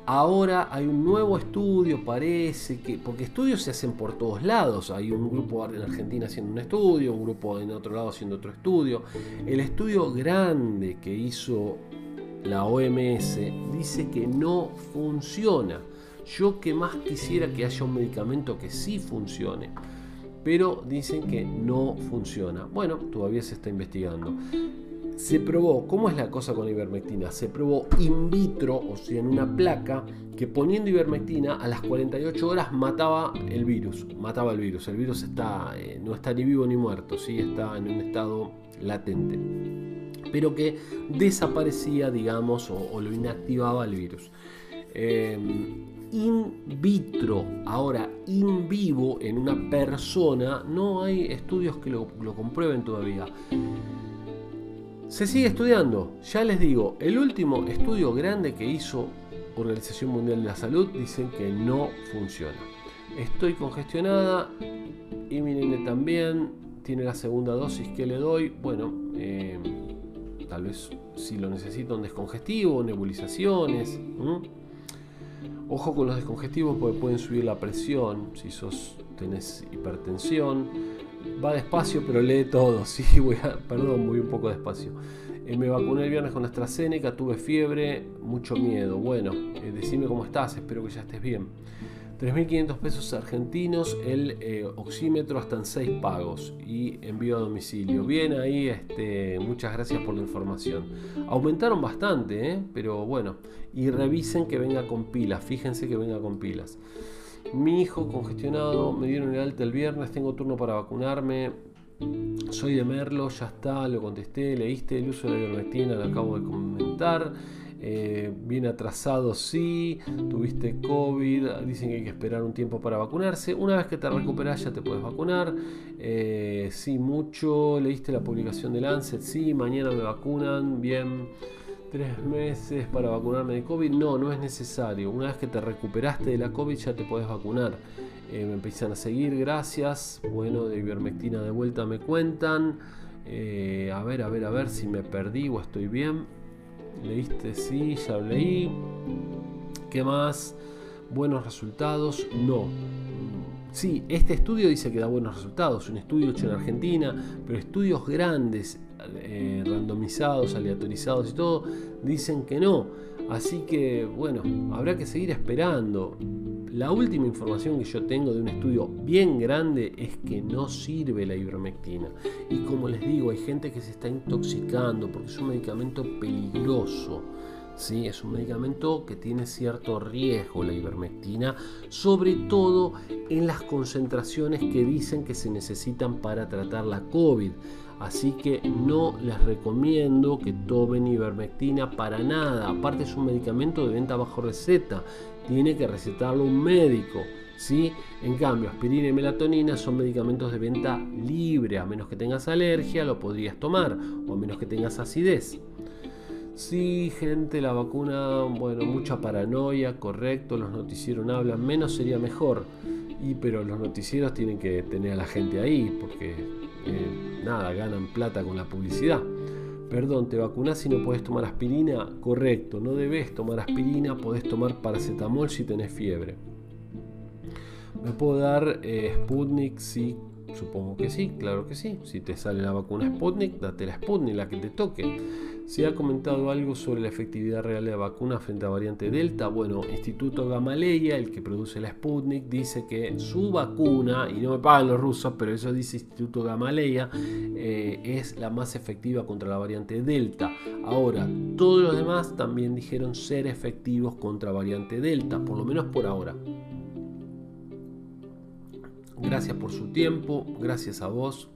Ahora hay un nuevo estudio, parece que, porque estudios se hacen por todos lados. Hay un grupo en Argentina haciendo un estudio, un grupo en otro lado haciendo otro estudio. El estudio grande que hizo la OMS dice que no funciona. Yo que más quisiera que haya un medicamento que sí funcione, pero dicen que no funciona. Bueno, todavía se está investigando. Se probó, ¿cómo es la cosa con ivermectina? Se probó in vitro, o sea, en una placa, que poniendo ivermectina a las 48 horas mataba el virus. Mataba el virus. El virus está, eh, no está ni vivo ni muerto, ¿sí? está en un estado latente. Pero que desaparecía, digamos, o, lo inactivaba el virus. Eh, in vitro. Ahora, in vivo, en una persona, no hay estudios que lo, comprueben todavía. Se sigue estudiando. Ya les digo, el último estudio grande que hizo Organización Mundial de la Salud dicen que no funciona. Estoy congestionada y mi nene también tiene la segunda dosis que le doy. Bueno, eh, tal vez si lo necesito un descongestivo, nebulizaciones. Ojo con los descongestivos porque pueden subir la presión si sos, tenés hipertensión. Va despacio pero lee todo. Sí, voy a, perdón, voy un poco despacio. Eh, me vacuné el viernes con AstraZeneca, tuve fiebre, mucho miedo. Bueno, eh, decime cómo estás, espero que ya estés bien. 3.500 pesos argentinos, el eh, oxímetro hasta en 6 pagos y envío a domicilio. Bien ahí, este, muchas gracias por la información. Aumentaron bastante, ¿eh? pero bueno, y revisen que venga con pilas, fíjense que venga con pilas. Mi hijo congestionado, me dieron el alta el viernes, tengo turno para vacunarme. Soy de Merlo, ya está, lo contesté, leíste el uso de la ivermectina, lo acabo de comentar. Eh, bien atrasado sí, tuviste COVID, dicen que hay que esperar un tiempo para vacunarse. Una vez que te recuperas ya te puedes vacunar. Eh, sí, mucho, leíste la publicación de Lancet, sí, mañana me vacunan, bien. Tres meses para vacunarme de COVID, no, no es necesario. Una vez que te recuperaste de la COVID ya te puedes vacunar. Eh, me empiezan a seguir, gracias. Bueno, de ivermectina de vuelta me cuentan. a ver, a ver, a ver si me perdí o estoy bien. ¿Leíste? Sí, ya leí. ¿Qué más? ¿Buenos resultados? No. Sí, este estudio dice que da buenos resultados, un estudio hecho en Argentina, pero estudios grandes, eh, randomizados, aleatorizados y todo, dicen que no. Así que, bueno, habrá que seguir esperando. La última información que yo tengo de un estudio bien grande es que no sirve la ivermectina. Y como les digo, hay gente que se está intoxicando porque es un medicamento peligroso. ¿sí? Es un medicamento que tiene cierto riesgo la ivermectina, sobre todo en las concentraciones que dicen que se necesitan para tratar la COVID. Así que no les recomiendo que tomen ivermectina para nada. Aparte es un medicamento de venta bajo receta tiene que recetarlo un médico. ¿sí? En cambio, aspirina y melatonina son medicamentos de venta libre, a menos que tengas alergia lo podrías tomar, o a menos que tengas acidez. Sí, gente, la vacuna, bueno, mucha paranoia, correcto, los noticieros hablan, menos sería mejor. Y pero los noticieros tienen que tener a la gente ahí, porque eh, nada, ganan plata con la publicidad. Perdón, ¿te vacunás y no puedes tomar aspirina? Correcto, no debes tomar aspirina, podés tomar paracetamol si tenés fiebre. ¿Me puedo dar eh, Sputnik? Sí, supongo que sí, claro que sí. Si te sale la vacuna Sputnik, date la Sputnik, la que te toque. Se ha comentado algo sobre la efectividad real de la vacuna frente a variante Delta. Bueno, Instituto Gamaleya, el que produce la Sputnik, dice que su vacuna, y no me pagan los rusos, pero eso dice Instituto Gamaleya, eh, es la más efectiva contra la variante Delta. Ahora, todos los demás también dijeron ser efectivos contra variante Delta, por lo menos por ahora. Gracias por su tiempo, gracias a vos.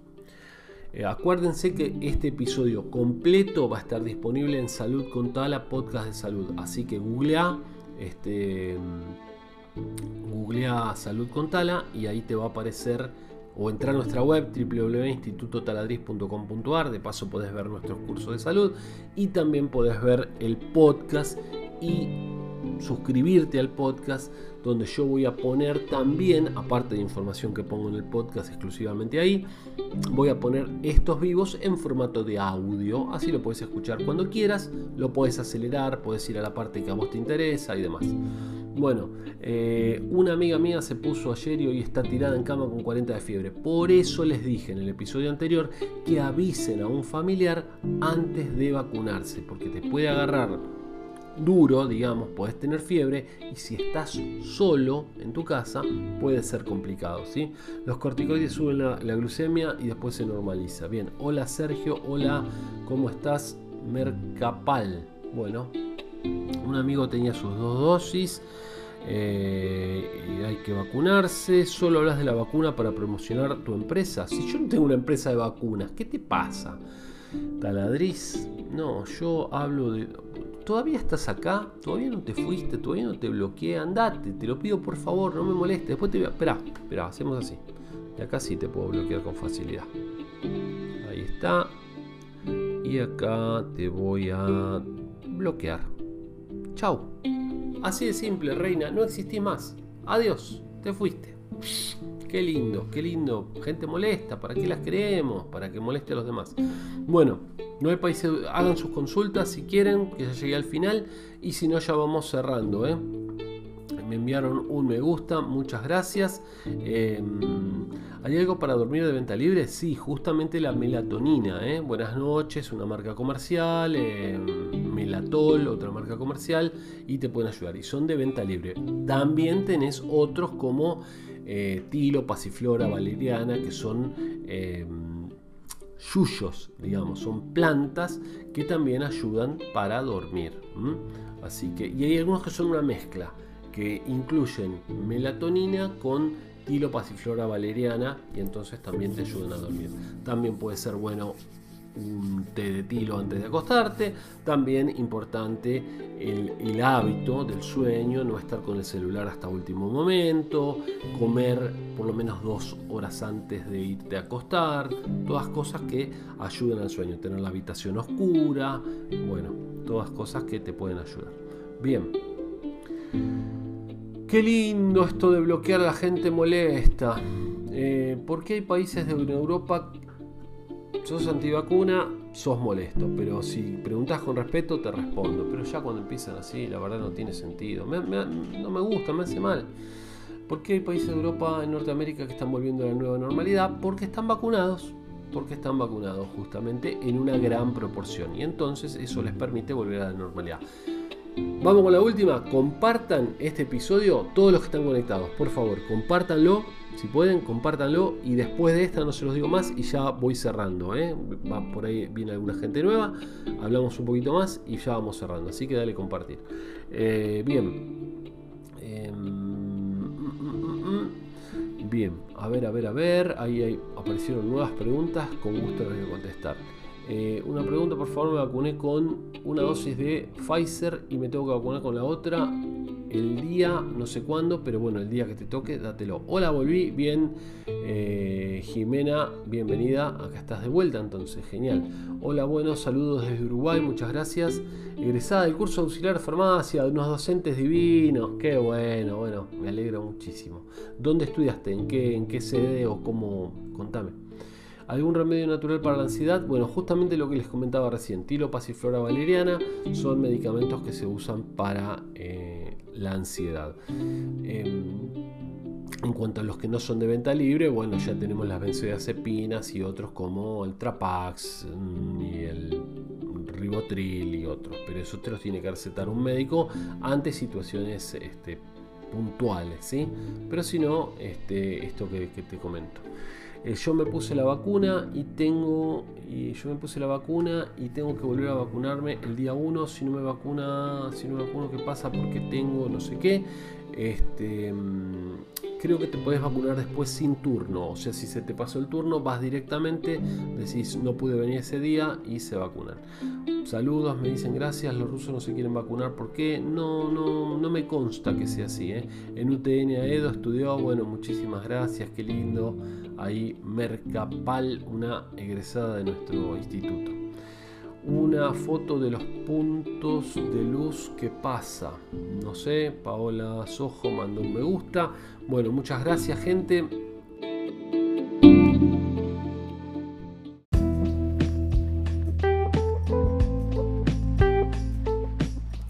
Eh, acuérdense que este episodio completo va a estar disponible en Salud con Tala, podcast de salud. Así que googlea, este, googlea Salud con Tala y ahí te va a aparecer o entrar a nuestra web www.institutotaladriz.com.ar. De paso podés ver nuestros cursos de salud y también podés ver el podcast y suscribirte al podcast donde yo voy a poner también, aparte de información que pongo en el podcast exclusivamente ahí, voy a poner estos vivos en formato de audio, así lo puedes escuchar cuando quieras, lo puedes acelerar, puedes ir a la parte que a vos te interesa y demás. Bueno, eh, una amiga mía se puso ayer y hoy está tirada en cama con 40 de fiebre. Por eso les dije en el episodio anterior que avisen a un familiar antes de vacunarse, porque te puede agarrar duro, digamos, puedes tener fiebre y si estás solo en tu casa puede ser complicado, ¿sí? Los corticoides suben la, glucemia y después se normaliza. Bien, hola Sergio, hola, ¿cómo estás? Mercapal. Bueno, un amigo tenía sus dos dosis. Eh, y hay que vacunarse. Solo hablas de la vacuna para promocionar tu empresa. Si yo no tengo una empresa de vacunas, ¿qué te pasa? Taladriz. No, yo hablo de todavía estás acá, todavía no te fuiste, todavía no te bloqueé, andate, te lo pido por favor, no me molestes, después te voy a... Espera, espera, hacemos así. Y acá sí te puedo bloquear con facilidad. Ahí está. Y acá te voy a bloquear. Chau. Así de simple, reina, no existís más. Adiós, te fuiste. Qué lindo, qué lindo. Gente molesta, ¿para qué las creemos? Para que moleste a los demás. Bueno, no hay países, hagan sus consultas si quieren, que ya llegué al final. Y si no, ya vamos cerrando. ¿eh? Me enviaron un me gusta, muchas gracias. Em, ¿Hay algo para dormir de venta libre? Sí, justamente la melatonina. ¿eh? Buenas noches, una marca comercial. Em, Melatol, otra marca comercial. Y te pueden ayudar. Y son de venta libre. También tenés otros como eh, Tilo, Pasiflora, Valeriana, que son em, yuyos, digamos, son plantas que también ayudan para dormir. Así que, y hay algunos que son una mezcla, que incluyen melatonina con Tilo, Pasiflora, Valeriana, y entonces también te ayudan a dormir. También puede ser bueno un té de tilo antes de acostarte. También importante el, hábito del sueño, no estar con el celular hasta último momento, comer por lo menos dos horas antes de irte a acostar, todas cosas que ayudan al sueño, tener la habitación oscura, bueno, todas cosas que te pueden ayudar. Bien. Qué lindo esto de bloquear a la gente molesta. Eh, ¿Por qué hay países de Europa sos antivacuna, sos molesto, pero si preguntas con respeto te respondo, pero ya cuando empiezan así, la verdad no tiene sentido, no me gusta, me hace mal. ¿Por qué hay países de Europa, en Norteamérica que están volviendo a la nueva normalidad? Porque están vacunados, porque están vacunados justamente en una gran proporción y entonces eso les permite volver a la normalidad. Vamos con la última, compartan este episodio todos los que están conectados, por favor, compártanlo si pueden, compártanlo y después de esta no se los digo más y ya voy cerrando. ¿eh? Va, por ahí viene alguna gente nueva, hablamos un poquito más y ya vamos cerrando. Así que dale compartir. Eh, bien. Em, mm, mm, mm, bien, a ver, a ver, a ver. Ahí, aparecieron nuevas preguntas. Con gusto les voy a contestar. Eh, una pregunta, por favor, me vacuné con una dosis de Pfizer y me tengo que vacunar con la otra el día, no sé cuándo, pero bueno, el día que te toque, dátelo. Hola, volví, bien, eh, Jimena, bienvenida, acá estás de vuelta, entonces, genial. Hola, buenos saludos desde Uruguay, muchas gracias. Egresada del curso auxiliar de farmacia, de unos docentes divinos, qué bueno, bueno, me alegro muchísimo. ¿Dónde estudiaste? ¿En qué, en qué sede o cómo? Contame. ¿Algún remedio natural para la ansiedad? Bueno, justamente lo que les comentaba recién, tilo, pasiflora valeriana, son medicamentos que se usan para eh, la ansiedad. Em, en cuanto a los que no son de venta libre, bueno, ya tenemos las benzodiazepinas y otros como el Trapax mm, y el Ribotril y otros, pero eso te los tiene que recetar un médico ante situaciones este, puntuales, ¿sí? Pero si no, este, esto que te comento. Eh, yo me puse la vacuna y tengo y yo me puse la vacuna y tengo que volver a vacunarme el día 1 si no me vacuna si no me vacuno qué pasa porque tengo no sé qué. Este mm, creo que te puedes vacunar después sin turno. O sea si se te pasó el turno vas directamente decís no pude venir ese día y se vacunan. Saludos me dicen gracias los rusos no se quieren vacunar ¿por qué? no no no me consta que sea así ¿eh? en UTN Edo estudió bueno muchísimas gracias qué lindo ahí Mercapal, una egresada de nuestro instituto. Una foto de los puntos de luz que pasa. No sé, Paola Sojo mandó un me gusta. Bueno, muchas gracias gente.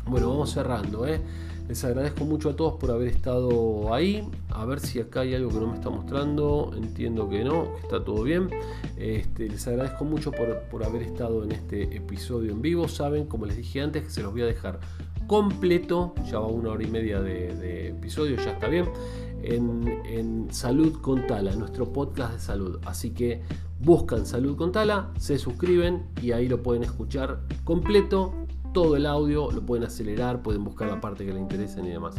Bueno, vamos cerrando, ¿eh? Les agradezco mucho a todos por haber estado ahí. A ver si acá hay algo que no me está mostrando. Entiendo que no, que está todo bien. Este, les agradezco mucho por, haber estado en este episodio en vivo. Saben, como les dije antes, que se los voy a dejar completo. Ya va una hora y media de, episodio, ya está bien. En, en, Salud con Tala, nuestro podcast de salud. Así que buscan Salud con Tala, se suscriben y ahí lo pueden escuchar completo todo el audio, lo pueden acelerar, pueden buscar la parte que les interese y demás.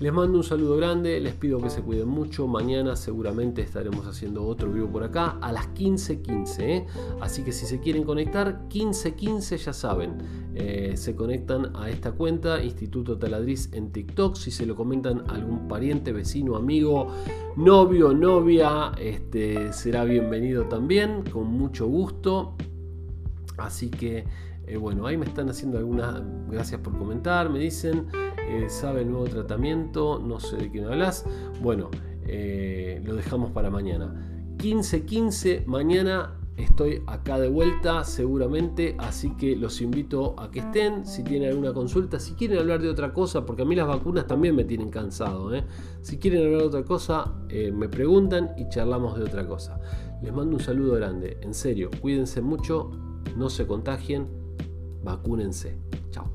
Les mando un saludo grande, les pido que se cuiden mucho. Mañana seguramente estaremos haciendo otro vivo por acá a las 15.15. ¿eh? Así que si se quieren conectar, 15.15 ya saben. Eh, se conectan a esta cuenta, Instituto Taladriz en TikTok. Si se lo comentan algún pariente, vecino, amigo, novio, novia, este, será bienvenido también, con mucho gusto. Así que eh, bueno, ahí me están haciendo algunas, gracias por comentar, me dicen, Eh, ¿Sabe el nuevo tratamiento? No sé de me hablas. Bueno, eh, lo dejamos para mañana. 15.15, mañana estoy acá de vuelta seguramente, así que los invito a que estén, si tienen alguna consulta, si quieren hablar de otra cosa, porque a mí las vacunas también me tienen cansado, si quieren hablar de otra cosa, me preguntan y charlamos de otra cosa. Les mando un saludo grande, en serio, cuídense mucho, no se contagien, vacúnense. Chao.